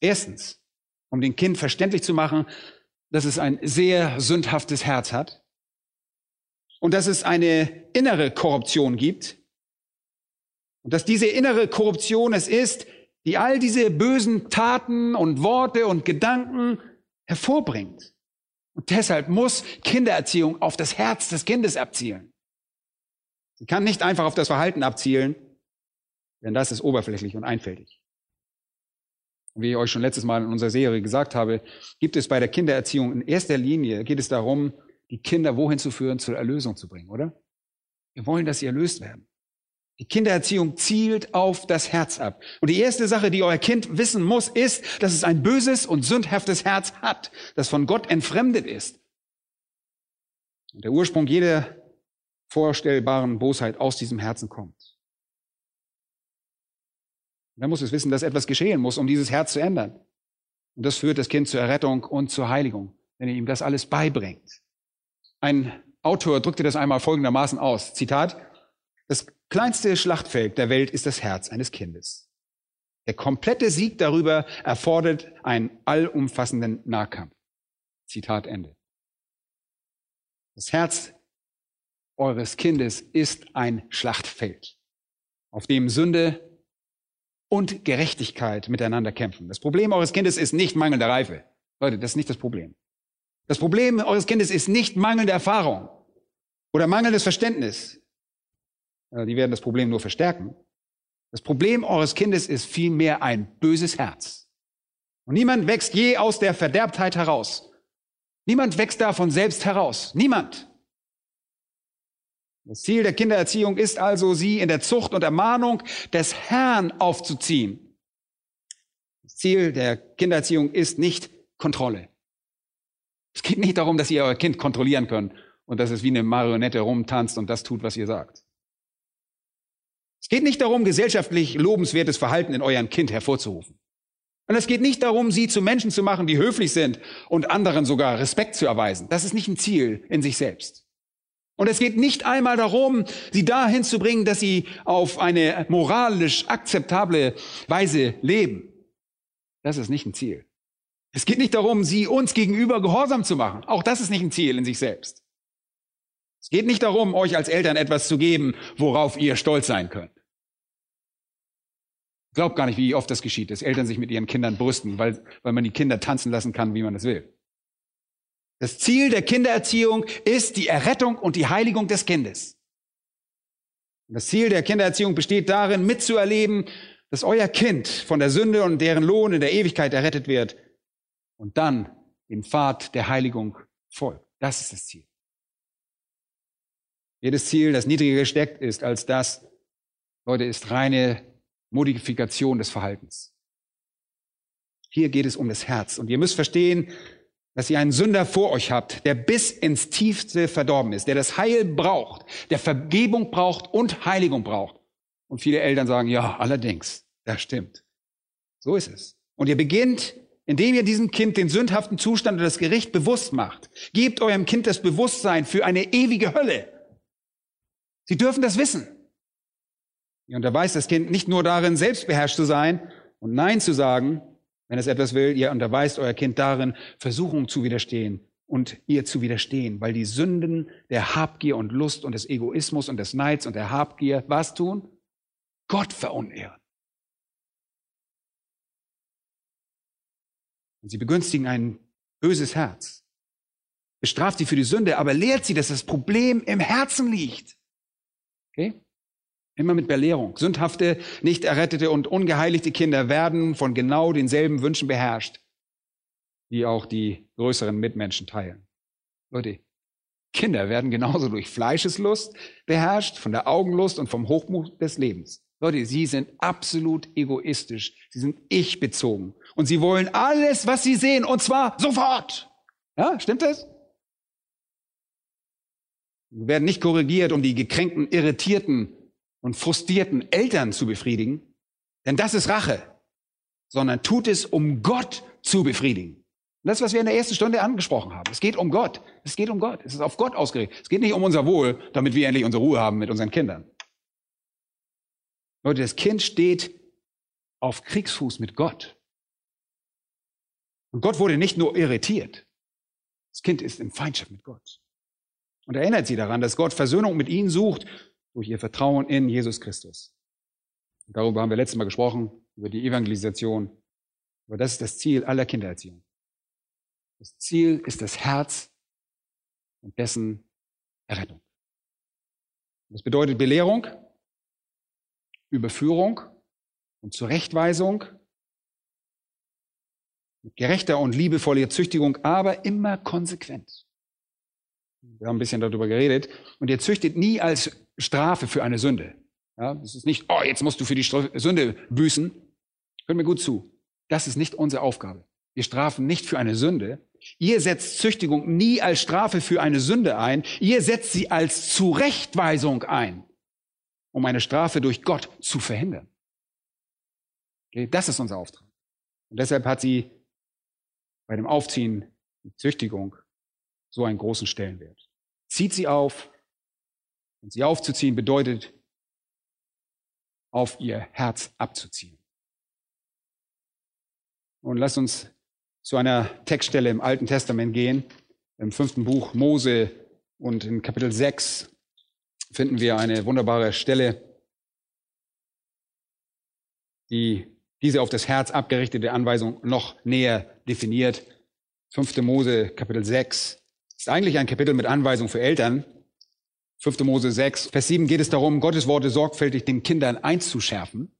Erstens, um dem Kind verständlich zu machen, dass es ein sehr sündhaftes Herz hat und dass es eine innere Korruption gibt und dass diese innere Korruption es ist, die all diese bösen Taten und Worte und Gedanken hervorbringt. Und deshalb muss Kindererziehung auf das Herz des Kindes abzielen. Sie kann nicht einfach auf das Verhalten abzielen, denn das ist oberflächlich und einfältig. Und wie ich euch schon letztes Mal in unserer Serie gesagt habe, gibt es bei der Kindererziehung in erster Linie, geht es darum, die Kinder wohin zu führen, zur Erlösung zu bringen, oder? Wir wollen, dass sie erlöst werden. Die Kindererziehung zielt auf das Herz ab. Und die erste Sache, die euer Kind wissen muss, ist, dass es ein böses und sündhaftes Herz hat, das von Gott entfremdet ist. Und der Ursprung jeder vorstellbaren Bosheit aus diesem Herzen kommt. Und er muss es wissen, dass etwas geschehen muss, um dieses Herz zu ändern. Und das führt das Kind zur Errettung und zur Heiligung, wenn ihr ihm das alles beibringt. Ein Autor drückte das einmal folgendermaßen aus. Zitat. Das kleinste Schlachtfeld der Welt ist das Herz eines Kindes. Der komplette Sieg darüber erfordert einen allumfassenden Nahkampf. Zitat Ende. Das Herz eures Kindes ist ein Schlachtfeld, auf dem Sünde und Gerechtigkeit miteinander kämpfen. Das Problem eures Kindes ist nicht mangelnde Reife. Leute, das ist nicht das Problem. Das Problem eures Kindes ist nicht mangelnde Erfahrung oder mangelndes Verständnis. Die werden das Problem nur verstärken. Das Problem eures Kindes ist vielmehr ein böses Herz. Und niemand wächst je aus der Verderbtheit heraus. Niemand wächst davon selbst heraus. Niemand. Das Ziel der Kindererziehung ist also, sie in der Zucht und Ermahnung des Herrn aufzuziehen. Das Ziel der Kindererziehung ist nicht Kontrolle. Es geht nicht darum, dass ihr euer Kind kontrollieren könnt und dass es wie eine Marionette rumtanzt und das tut, was ihr sagt. Es geht nicht darum, gesellschaftlich lobenswertes Verhalten in eurem Kind hervorzurufen. Und es geht nicht darum, sie zu Menschen zu machen, die höflich sind und anderen sogar Respekt zu erweisen. Das ist nicht ein Ziel in sich selbst. Und es geht nicht einmal darum, sie dahin zu bringen, dass sie auf eine moralisch akzeptable Weise leben. Das ist nicht ein Ziel. Es geht nicht darum, sie uns gegenüber gehorsam zu machen. Auch das ist nicht ein Ziel in sich selbst. Geht nicht darum, euch als Eltern etwas zu geben, worauf ihr stolz sein könnt. Glaubt gar nicht, wie oft das geschieht, dass Eltern sich mit ihren Kindern brüsten, weil, weil man die Kinder tanzen lassen kann, wie man es will. Das Ziel der Kindererziehung ist die Errettung und die Heiligung des Kindes. das Ziel der Kindererziehung besteht darin, mitzuerleben, dass euer Kind von der Sünde und deren Lohn in der Ewigkeit errettet wird und dann dem Pfad der Heiligung folgt. Das ist das Ziel. Jedes Ziel, das niedriger gesteckt ist als das, Leute, ist reine Modifikation des Verhaltens. Hier geht es um das Herz. Und ihr müsst verstehen, dass ihr einen Sünder vor euch habt, der bis ins Tiefste verdorben ist, der das Heil braucht, der Vergebung braucht und Heiligung braucht. Und viele Eltern sagen, ja, allerdings, das stimmt. So ist es. Und ihr beginnt, indem ihr diesem Kind den sündhaften Zustand und das Gericht bewusst macht. Gebt eurem Kind das Bewusstsein für eine ewige Hölle. Sie dürfen das wissen. Ihr unterweist das Kind nicht nur darin, selbstbeherrscht zu sein und Nein zu sagen, wenn es etwas will, ihr unterweist euer Kind darin, Versuchungen zu widerstehen und ihr zu widerstehen, weil die Sünden der Habgier und Lust und des Egoismus und des Neids und der Habgier was tun? Gott verunehren. Und sie begünstigen ein böses Herz. Bestraft sie für die Sünde, aber lehrt sie, dass das Problem im Herzen liegt. Okay? Immer mit Belehrung. Sündhafte, nicht errettete und ungeheiligte Kinder werden von genau denselben Wünschen beherrscht, die auch die größeren Mitmenschen teilen. Leute, Kinder werden genauso durch Fleischeslust beherrscht, von der Augenlust und vom Hochmut des Lebens. Leute, sie sind absolut egoistisch. Sie sind ich-bezogen. Und sie wollen alles, was sie sehen, und zwar sofort. Ja, stimmt das? Sie werden nicht korrigiert, um die gekränkten, irritierten und frustrierten Eltern zu befriedigen, denn das ist Rache, sondern tut es, um Gott zu befriedigen. Und das, was wir in der ersten Stunde angesprochen haben. Es geht um Gott. Es geht um Gott. Es ist auf Gott ausgerichtet. Es geht nicht um unser Wohl, damit wir endlich unsere Ruhe haben mit unseren Kindern. Leute, das Kind steht auf Kriegsfuß mit Gott. Und Gott wurde nicht nur irritiert. Das Kind ist in Feindschaft mit Gott. Und erinnert sie daran, dass Gott Versöhnung mit ihnen sucht durch ihr Vertrauen in Jesus Christus. Und darüber haben wir letztes Mal gesprochen, über die Evangelisation. Aber das ist das Ziel aller Kindererziehung. Das Ziel ist das Herz und dessen Errettung. Das bedeutet Belehrung, Überführung und Zurechtweisung mit gerechter und liebevoller Züchtigung, aber immer konsequent. Wir haben ein bisschen darüber geredet. Und ihr züchtet nie als Strafe für eine Sünde. Ja, das ist nicht, oh, jetzt musst du für die Sünde büßen. Hört mir gut zu. Das ist nicht unsere Aufgabe. Wir strafen nicht für eine Sünde. Ihr setzt Züchtigung nie als Strafe für eine Sünde ein. Ihr setzt sie als Zurechtweisung ein, um eine Strafe durch Gott zu verhindern. Okay, das ist unser Auftrag. Und deshalb hat sie bei dem Aufziehen die Züchtigung so einen großen Stellenwert. Zieht sie auf. Und sie aufzuziehen bedeutet, auf ihr Herz abzuziehen. Und lasst uns zu einer Textstelle im Alten Testament gehen. Im fünften Buch Mose und in Kapitel 6 finden wir eine wunderbare Stelle, die diese auf das Herz abgerichtete Anweisung noch näher definiert. 5. Mose Kapitel 6 ist eigentlich ein Kapitel mit Anweisung für Eltern. 5. Mose 6, Vers 7 geht es darum, Gottes Worte sorgfältig den Kindern einzuschärfen.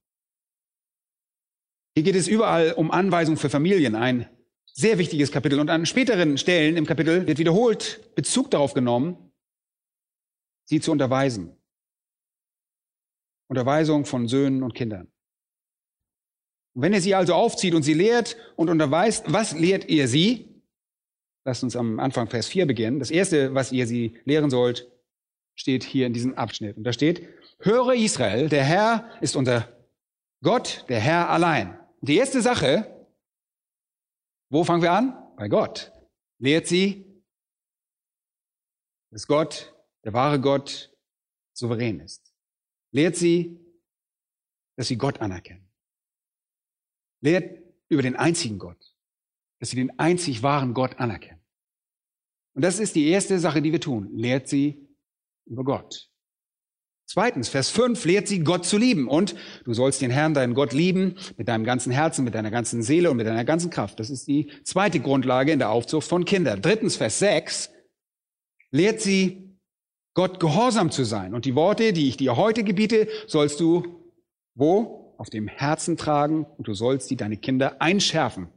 Hier geht es überall um Anweisung für Familien, ein sehr wichtiges Kapitel. Und an späteren Stellen im Kapitel wird wiederholt Bezug darauf genommen, sie zu unterweisen. Unterweisung von Söhnen und Kindern. Und wenn ihr sie also aufzieht und sie lehrt und unterweist, was lehrt ihr sie? Lasst uns am Anfang Vers 4 beginnen. Das erste, was ihr sie lehren sollt, steht hier in diesem Abschnitt. Und da steht, höre Israel, der Herr ist unser Gott, der Herr allein. Und die erste Sache, wo fangen wir an? Bei Gott. Lehrt sie, dass Gott, der wahre Gott, souverän ist. Lehrt sie, dass sie Gott anerkennen. Lehrt über den einzigen Gott dass sie den einzig wahren Gott anerkennen. Und das ist die erste Sache, die wir tun. Lehrt sie über Gott. Zweitens, Vers 5, lehrt sie Gott zu lieben. Und du sollst den Herrn, deinen Gott lieben, mit deinem ganzen Herzen, mit deiner ganzen Seele und mit deiner ganzen Kraft. Das ist die zweite Grundlage in der Aufzucht von Kindern. Drittens, Vers 6, lehrt sie Gott gehorsam zu sein. Und die Worte, die ich dir heute gebiete, sollst du wo? Auf dem Herzen tragen und du sollst die deine Kinder einschärfen.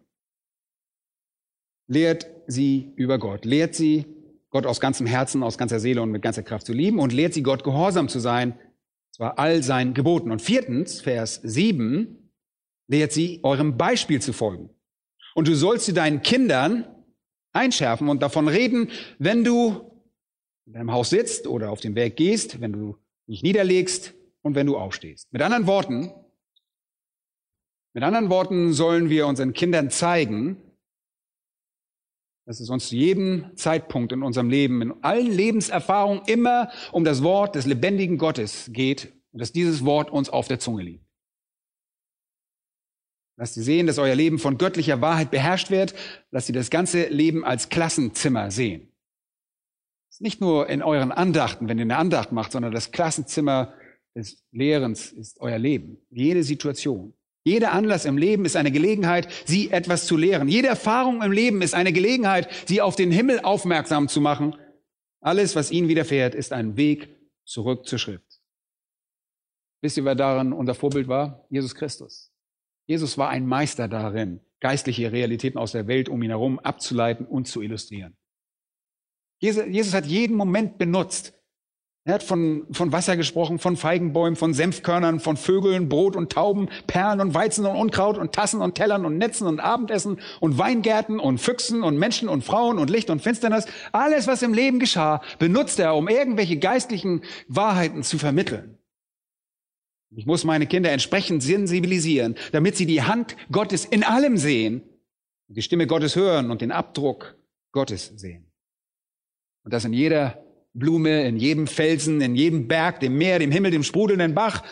Lehrt sie über Gott. Lehrt sie, Gott aus ganzem Herzen, aus ganzer Seele und mit ganzer Kraft zu lieben und lehrt sie, Gott gehorsam zu sein, zwar all seinen Geboten. Und viertens, Vers 7, lehrt sie, eurem Beispiel zu folgen. Und du sollst sie deinen Kindern einschärfen und davon reden, wenn du in deinem Haus sitzt oder auf dem Weg gehst, wenn du dich niederlegst und wenn du aufstehst. Mit anderen Worten, mit anderen Worten sollen wir unseren Kindern zeigen, dass es uns zu jedem Zeitpunkt in unserem Leben, in allen Lebenserfahrungen immer um das Wort des lebendigen Gottes geht und dass dieses Wort uns auf der Zunge liegt. Lasst sie sehen, dass euer Leben von göttlicher Wahrheit beherrscht wird. Lasst sie das ganze Leben als Klassenzimmer sehen. Nicht nur in euren Andachten, wenn ihr eine Andacht macht, sondern das Klassenzimmer des Lehrens ist euer Leben. Jede Situation. Jeder Anlass im Leben ist eine Gelegenheit, sie etwas zu lehren. Jede Erfahrung im Leben ist eine Gelegenheit, sie auf den Himmel aufmerksam zu machen. Alles, was ihnen widerfährt, ist ein Weg zurück zur Schrift. Wisst ihr, wer darin unser Vorbild war? Jesus Christus. Jesus war ein Meister darin, geistliche Realitäten aus der Welt um ihn herum abzuleiten und zu illustrieren. Jesus hat jeden Moment benutzt. Er hat von, von Wasser gesprochen, von Feigenbäumen, von Senfkörnern, von Vögeln, Brot und Tauben, Perlen und Weizen und Unkraut und Tassen und Tellern und Netzen und Abendessen und Weingärten und Füchsen und Menschen und Frauen und Licht und Finsternis. Alles, was im Leben geschah, benutzt er, um irgendwelche geistlichen Wahrheiten zu vermitteln. Ich muss meine Kinder entsprechend sensibilisieren, damit sie die Hand Gottes in allem sehen, die Stimme Gottes hören und den Abdruck Gottes sehen. Und das in jeder Blume, in jedem Felsen, in jedem Berg, dem Meer, dem Himmel, dem sprudelnden Bach,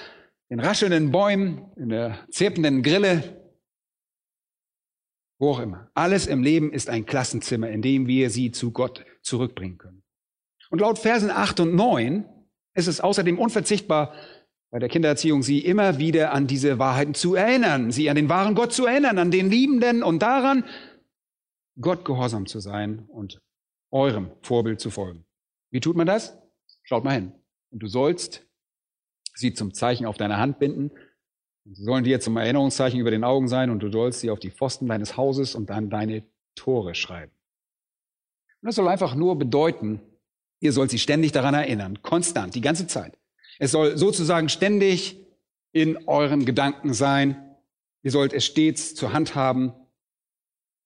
den raschelnden Bäumen, in der zirpenden Grille, wo auch immer. Alles im Leben ist ein Klassenzimmer, in dem wir sie zu Gott zurückbringen können. Und laut Versen 8 und 9 ist es außerdem unverzichtbar, bei der Kindererziehung sie immer wieder an diese Wahrheiten zu erinnern, sie an den wahren Gott zu erinnern, an den Liebenden und daran, Gott gehorsam zu sein und eurem Vorbild zu folgen. Wie tut man das? Schaut mal hin. Und du sollst sie zum Zeichen auf deiner Hand binden. Und sie sollen dir zum Erinnerungszeichen über den Augen sein und du sollst sie auf die Pfosten deines Hauses und dann deine Tore schreiben. Und das soll einfach nur bedeuten, ihr sollt sie ständig daran erinnern, konstant, die ganze Zeit. Es soll sozusagen ständig in euren Gedanken sein. Ihr sollt es stets zur Hand haben,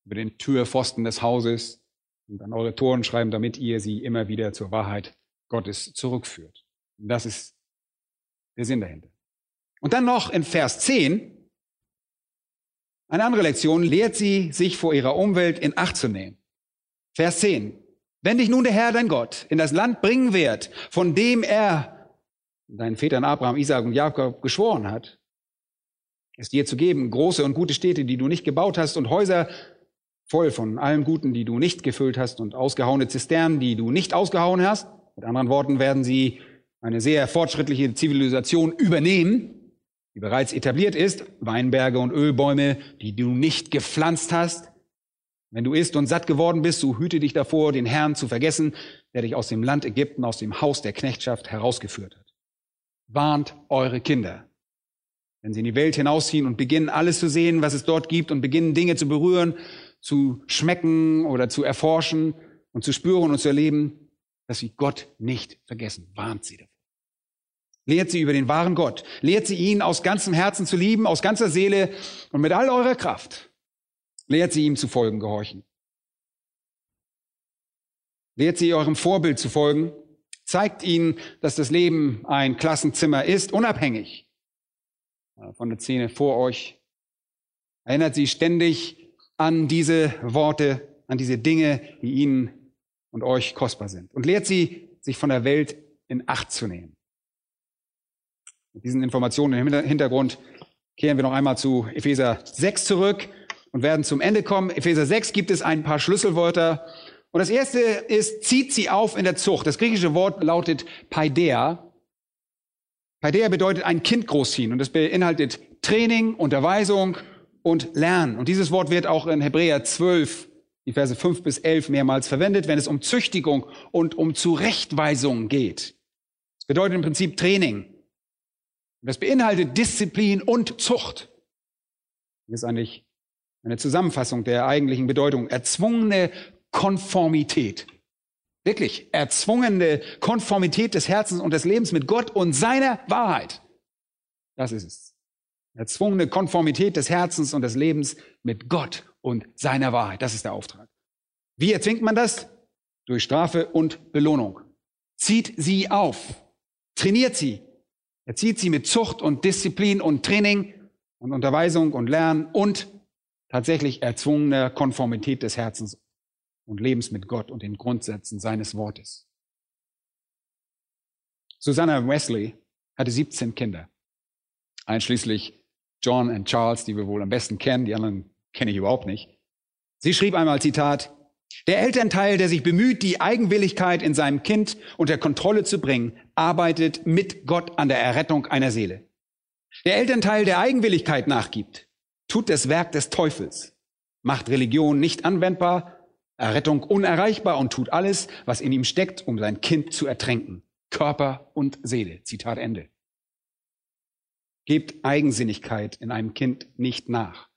über den Türpfosten des Hauses, und an eure Toren schreiben, damit ihr sie immer wieder zur Wahrheit Gottes zurückführt. Und das ist der Sinn dahinter. Und dann noch in Vers 10, eine andere Lektion, lehrt sie, sich vor ihrer Umwelt in Acht zu nehmen. Vers 10. Wenn dich nun der Herr, dein Gott, in das Land bringen wird, von dem er deinen Vätern Abraham, Isaac und Jakob geschworen hat, es dir zu geben, große und gute Städte, die du nicht gebaut hast und Häuser, voll von allem Guten, die du nicht gefüllt hast und ausgehauene Zisternen, die du nicht ausgehauen hast. Mit anderen Worten werden sie eine sehr fortschrittliche Zivilisation übernehmen, die bereits etabliert ist, Weinberge und Ölbäume, die du nicht gepflanzt hast. Wenn du isst und satt geworden bist, so hüte dich davor, den Herrn zu vergessen, der dich aus dem Land Ägypten, aus dem Haus der Knechtschaft herausgeführt hat. Warnt eure Kinder. Wenn sie in die Welt hinausziehen und beginnen, alles zu sehen, was es dort gibt und beginnen, Dinge zu berühren zu schmecken oder zu erforschen und zu spüren und zu erleben, dass sie Gott nicht vergessen. Warnt sie davor. Lehrt sie über den wahren Gott. Lehrt sie ihn aus ganzem Herzen zu lieben, aus ganzer Seele und mit all eurer Kraft. Lehrt sie ihm zu folgen, gehorchen. Lehrt sie eurem Vorbild zu folgen. Zeigt ihnen, dass das Leben ein Klassenzimmer ist, unabhängig von der Szene vor euch. Erinnert sie ständig an diese Worte, an diese Dinge, die ihnen und euch kostbar sind. Und lehrt sie, sich von der Welt in Acht zu nehmen. Mit diesen Informationen im Hintergrund kehren wir noch einmal zu Epheser 6 zurück und werden zum Ende kommen. Epheser 6 gibt es ein paar Schlüsselwörter. Und das erste ist, zieht sie auf in der Zucht. Das griechische Wort lautet Paideia. Paideia bedeutet ein Kind großziehen und das beinhaltet Training, Unterweisung und lernen. Und dieses Wort wird auch in Hebräer 12, die Verse 5 bis 11 mehrmals verwendet, wenn es um Züchtigung und um Zurechtweisung geht. Das bedeutet im Prinzip Training. Das beinhaltet Disziplin und Zucht. Das ist eigentlich eine Zusammenfassung der eigentlichen Bedeutung. Erzwungene Konformität. Wirklich, erzwungene Konformität des Herzens und des Lebens mit Gott und seiner Wahrheit. Das ist es. Erzwungene Konformität des Herzens und des Lebens mit Gott und seiner Wahrheit. Das ist der Auftrag. Wie erzwingt man das? Durch Strafe und Belohnung. Zieht sie auf. Trainiert sie. Erzieht sie mit Zucht und Disziplin und Training und Unterweisung und Lernen und tatsächlich erzwungener Konformität des Herzens und Lebens mit Gott und den Grundsätzen seines Wortes. Susanna Wesley hatte 17 Kinder, einschließlich John und Charles, die wir wohl am besten kennen, die anderen kenne ich überhaupt nicht. Sie schrieb einmal Zitat, der Elternteil, der sich bemüht, die Eigenwilligkeit in seinem Kind unter Kontrolle zu bringen, arbeitet mit Gott an der Errettung einer Seele. Der Elternteil, der Eigenwilligkeit nachgibt, tut das Werk des Teufels, macht Religion nicht anwendbar, Errettung unerreichbar und tut alles, was in ihm steckt, um sein Kind zu ertränken. Körper und Seele. Zitat Ende. Gebt Eigensinnigkeit in einem Kind nicht nach.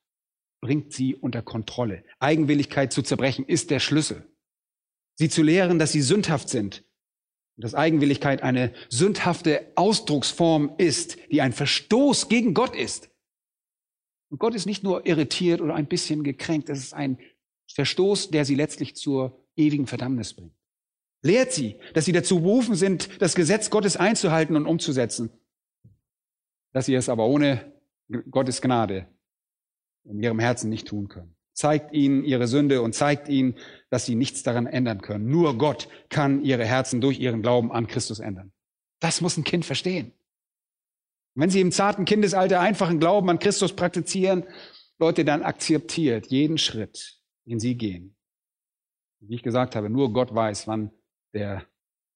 Bringt sie unter Kontrolle. Eigenwilligkeit zu zerbrechen ist der Schlüssel. Sie zu lehren, dass sie sündhaft sind. Dass Eigenwilligkeit eine sündhafte Ausdrucksform ist, die ein Verstoß gegen Gott ist. Und Gott ist nicht nur irritiert oder ein bisschen gekränkt, es ist ein Verstoß, der sie letztlich zur ewigen Verdammnis bringt. Lehrt sie, dass sie dazu berufen sind, das Gesetz Gottes einzuhalten und umzusetzen, dass sie es aber ohne Gottes Gnade in ihrem Herzen nicht tun können. Zeigt ihnen ihre Sünde und zeigt ihnen, dass sie nichts daran ändern können. Nur Gott kann ihre Herzen durch ihren Glauben an Christus ändern. Das muss ein Kind verstehen. wenn sie im zarten Kindesalter einfachen Glauben an Christus praktizieren, Leute, dann akzeptiert jeden Schritt, den sie gehen. Wie ich gesagt habe, nur Gott weiß, wann der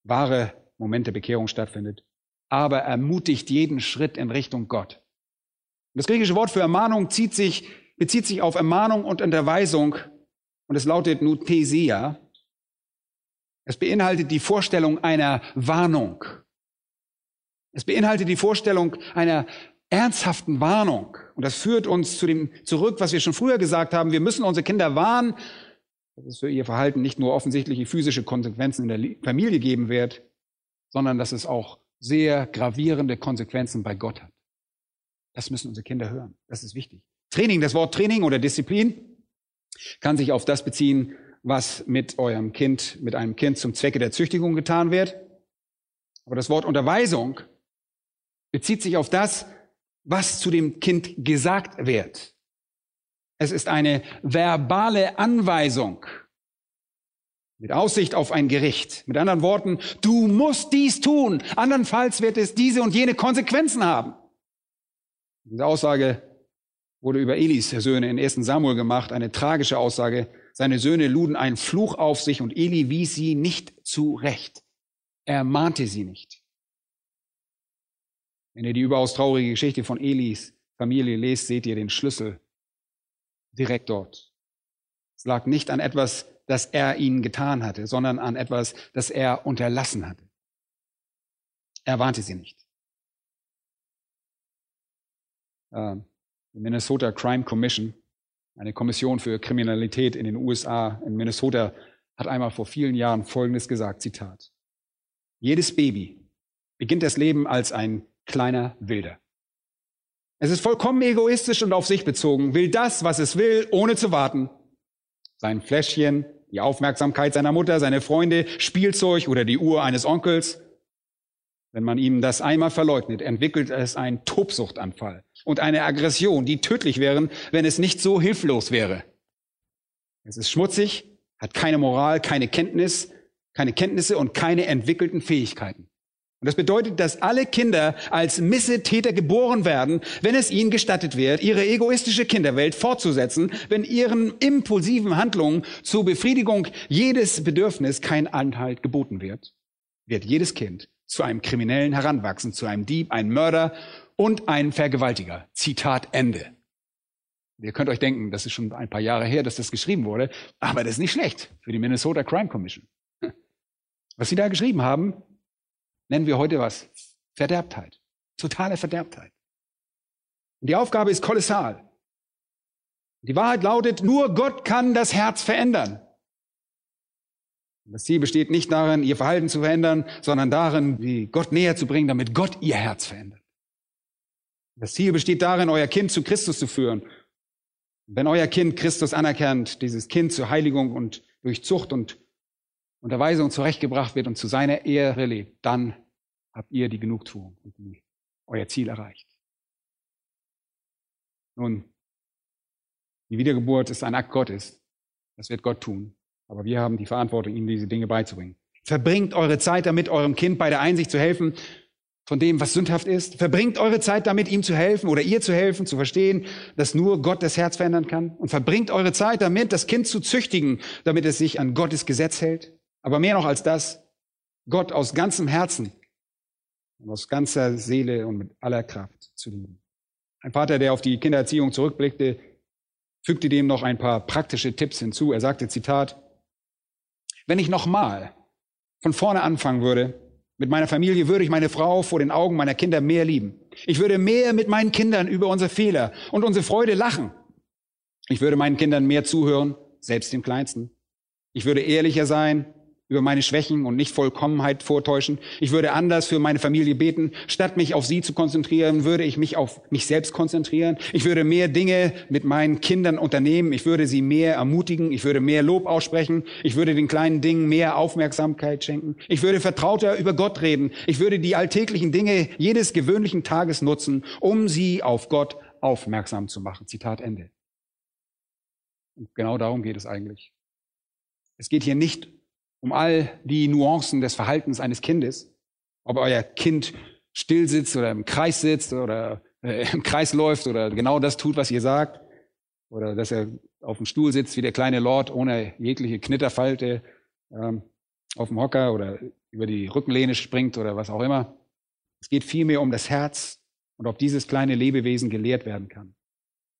wahre Moment der Bekehrung stattfindet aber ermutigt jeden Schritt in Richtung Gott. Das griechische Wort für Ermahnung sich, bezieht sich auf Ermahnung und Unterweisung und es lautet Nuthesia. Es beinhaltet die Vorstellung einer Warnung. Es beinhaltet die Vorstellung einer ernsthaften Warnung. Und das führt uns zu dem zurück, was wir schon früher gesagt haben. Wir müssen unsere Kinder warnen, dass es für ihr Verhalten nicht nur offensichtliche physische Konsequenzen in der Familie geben wird, sondern dass es auch sehr gravierende Konsequenzen bei Gott hat. Das müssen unsere Kinder hören. Das ist wichtig. Training, das Wort Training oder Disziplin kann sich auf das beziehen, was mit eurem Kind, mit einem Kind zum Zwecke der Züchtigung getan wird. Aber das Wort Unterweisung bezieht sich auf das, was zu dem Kind gesagt wird. Es ist eine verbale Anweisung mit Aussicht auf ein Gericht. Mit anderen Worten, du musst dies tun, andernfalls wird es diese und jene Konsequenzen haben. Diese Aussage wurde über Elis Söhne in 1 Samuel gemacht, eine tragische Aussage. Seine Söhne luden einen Fluch auf sich und Eli wies sie nicht zurecht. Er mahnte sie nicht. Wenn ihr die überaus traurige Geschichte von Elis Familie lest, seht ihr den Schlüssel direkt dort. Es lag nicht an etwas, das er ihnen getan hatte, sondern an etwas, das er unterlassen hatte. Er warnte sie nicht. Ähm, die Minnesota Crime Commission, eine Kommission für Kriminalität in den USA, in Minnesota, hat einmal vor vielen Jahren Folgendes gesagt, Zitat. Jedes Baby beginnt das Leben als ein kleiner Wilder. Es ist vollkommen egoistisch und auf sich bezogen, will das, was es will, ohne zu warten. Sein Fläschchen, die Aufmerksamkeit seiner Mutter, seine Freunde, Spielzeug oder die Uhr eines Onkels. Wenn man ihm das einmal verleugnet, entwickelt es einen Tobsuchtanfall und eine Aggression, die tödlich wären, wenn es nicht so hilflos wäre. Es ist schmutzig, hat keine Moral, keine Kenntnis, keine Kenntnisse und keine entwickelten Fähigkeiten. Und das bedeutet, dass alle Kinder als Missetäter geboren werden, wenn es ihnen gestattet wird, ihre egoistische Kinderwelt fortzusetzen, wenn ihren impulsiven Handlungen zur Befriedigung jedes Bedürfnis kein Anhalt geboten wird, wird jedes Kind zu einem Kriminellen heranwachsen, zu einem Dieb, einem Mörder und einem Vergewaltiger. Zitat Ende. Ihr könnt euch denken, das ist schon ein paar Jahre her, dass das geschrieben wurde, aber das ist nicht schlecht für die Minnesota Crime Commission. Was sie da geschrieben haben, nennen wir heute was? Verderbtheit. Totale Verderbtheit. Und die Aufgabe ist kolossal. Die Wahrheit lautet, nur Gott kann das Herz verändern. Das Ziel besteht nicht darin, ihr Verhalten zu verändern, sondern darin, wie Gott näher zu bringen, damit Gott ihr Herz verändert. Das Ziel besteht darin, euer Kind zu Christus zu führen. Wenn euer Kind Christus anerkennt, dieses Kind zur Heiligung und durch Zucht und Unterweisung zurechtgebracht wird und zu seiner Ehre lebt, dann habt ihr die Genugtuung und die, euer Ziel erreicht. Nun, die Wiedergeburt ist ein Akt Gottes. Das wird Gott tun. Aber wir haben die Verantwortung, ihm diese Dinge beizubringen. Verbringt eure Zeit damit, eurem Kind bei der Einsicht zu helfen von dem, was sündhaft ist. Verbringt eure Zeit damit, ihm zu helfen oder ihr zu helfen, zu verstehen, dass nur Gott das Herz verändern kann. Und verbringt eure Zeit damit, das Kind zu züchtigen, damit es sich an Gottes Gesetz hält. Aber mehr noch als das, Gott aus ganzem Herzen und aus ganzer Seele und mit aller Kraft zu lieben. Ein Vater, der auf die Kindererziehung zurückblickte, fügte dem noch ein paar praktische Tipps hinzu. Er sagte, Zitat, wenn ich nochmal von vorne anfangen würde, mit meiner Familie würde ich meine Frau vor den Augen meiner Kinder mehr lieben. Ich würde mehr mit meinen Kindern über unsere Fehler und unsere Freude lachen. Ich würde meinen Kindern mehr zuhören, selbst dem Kleinsten. Ich würde ehrlicher sein über meine Schwächen und nicht Vollkommenheit vortäuschen. Ich würde anders für meine Familie beten. Statt mich auf sie zu konzentrieren, würde ich mich auf mich selbst konzentrieren. Ich würde mehr Dinge mit meinen Kindern unternehmen. Ich würde sie mehr ermutigen. Ich würde mehr Lob aussprechen. Ich würde den kleinen Dingen mehr Aufmerksamkeit schenken. Ich würde vertrauter über Gott reden. Ich würde die alltäglichen Dinge jedes gewöhnlichen Tages nutzen, um sie auf Gott aufmerksam zu machen. Zitat Ende. Und genau darum geht es eigentlich. Es geht hier nicht um all die Nuancen des Verhaltens eines Kindes, ob euer Kind still sitzt oder im Kreis sitzt oder äh, im Kreis läuft oder genau das tut, was ihr sagt, oder dass er auf dem Stuhl sitzt wie der kleine Lord ohne jegliche Knitterfalte ähm, auf dem Hocker oder über die Rückenlehne springt oder was auch immer. Es geht vielmehr um das Herz und ob dieses kleine Lebewesen gelehrt werden kann,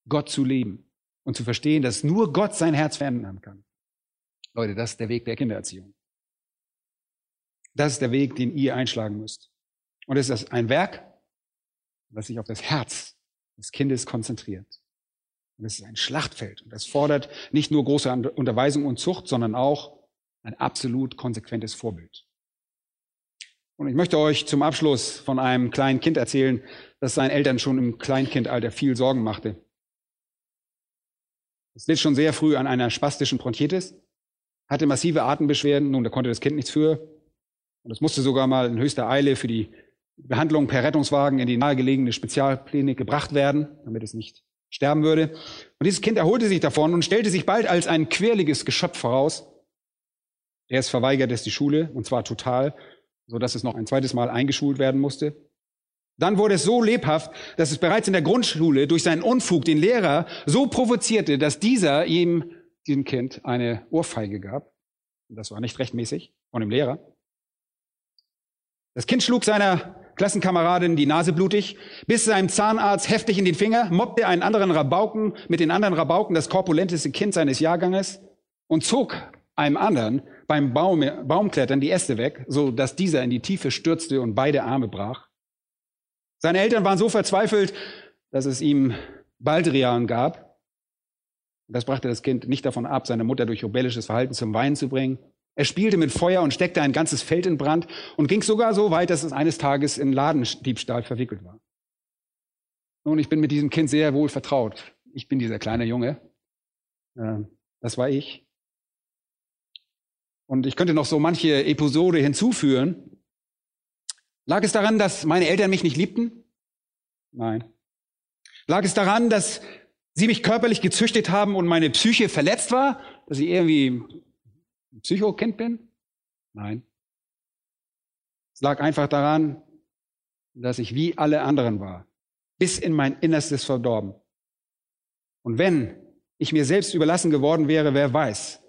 Gott zu lieben und zu verstehen, dass nur Gott sein Herz verändern kann. Leute, das ist der Weg der Kindererziehung. Das ist der Weg, den ihr einschlagen müsst. Und es ist ein Werk, das sich auf das Herz des Kindes konzentriert. Und es ist ein Schlachtfeld. Und das fordert nicht nur große Unterweisung und Zucht, sondern auch ein absolut konsequentes Vorbild. Und ich möchte euch zum Abschluss von einem kleinen Kind erzählen, das seinen Eltern schon im Kleinkindalter viel Sorgen machte. Es litt schon sehr früh an einer spastischen Bronchitis, hatte massive Atembeschwerden, nun, da konnte das Kind nichts für. Und es musste sogar mal in höchster Eile für die Behandlung per Rettungswagen in die nahegelegene Spezialklinik gebracht werden, damit es nicht sterben würde. Und dieses Kind erholte sich davon und stellte sich bald als ein quirliges Geschöpf voraus. Erst verweigerte es die Schule, und zwar total, so dass es noch ein zweites Mal eingeschult werden musste. Dann wurde es so lebhaft, dass es bereits in der Grundschule durch seinen Unfug den Lehrer so provozierte, dass dieser ihm, diesem Kind, eine Ohrfeige gab. Und das war nicht rechtmäßig von dem Lehrer. Das Kind schlug seiner Klassenkameradin die Nase blutig, biss seinem Zahnarzt heftig in den Finger, mobbte einen anderen Rabauken mit den anderen Rabauken das korpulenteste Kind seines Jahrganges und zog einem anderen beim Baum, Baumklettern die Äste weg, so dass dieser in die Tiefe stürzte und beide Arme brach. Seine Eltern waren so verzweifelt, dass es ihm Baldrian gab. Das brachte das Kind nicht davon ab, seine Mutter durch rebellisches Verhalten zum Weinen zu bringen. Er spielte mit Feuer und steckte ein ganzes Feld in Brand und ging sogar so weit, dass es eines Tages in Ladendiebstahl verwickelt war. Nun, ich bin mit diesem Kind sehr wohl vertraut. Ich bin dieser kleine Junge. Das war ich. Und ich könnte noch so manche Episode hinzuführen. Lag es daran, dass meine Eltern mich nicht liebten? Nein. Lag es daran, dass sie mich körperlich gezüchtet haben und meine Psyche verletzt war, dass ich irgendwie ein Psychokind bin? Nein. Es lag einfach daran, dass ich wie alle anderen war, bis in mein Innerstes verdorben. Und wenn ich mir selbst überlassen geworden wäre, wer weiß,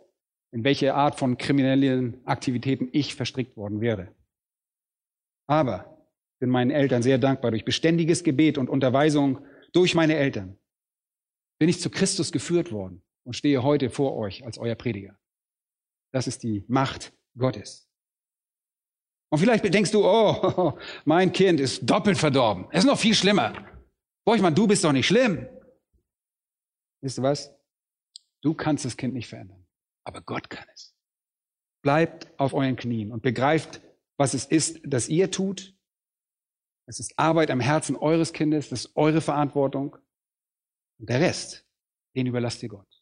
in welche Art von kriminellen Aktivitäten ich verstrickt worden wäre. Aber bin meinen Eltern sehr dankbar. Durch beständiges Gebet und Unterweisung durch meine Eltern bin ich zu Christus geführt worden und stehe heute vor euch als euer Prediger. Das ist die Macht Gottes. Und vielleicht denkst du, oh, mein Kind ist doppelt verdorben. Es ist noch viel schlimmer. Borchmann, du bist doch nicht schlimm. Wisst du was? Du kannst das Kind nicht verändern. Aber Gott kann es. Bleibt auf euren Knien und begreift, was es ist, das ihr tut. Es ist Arbeit am Herzen eures Kindes, das ist eure Verantwortung. Und der Rest, den überlasst dir Gott.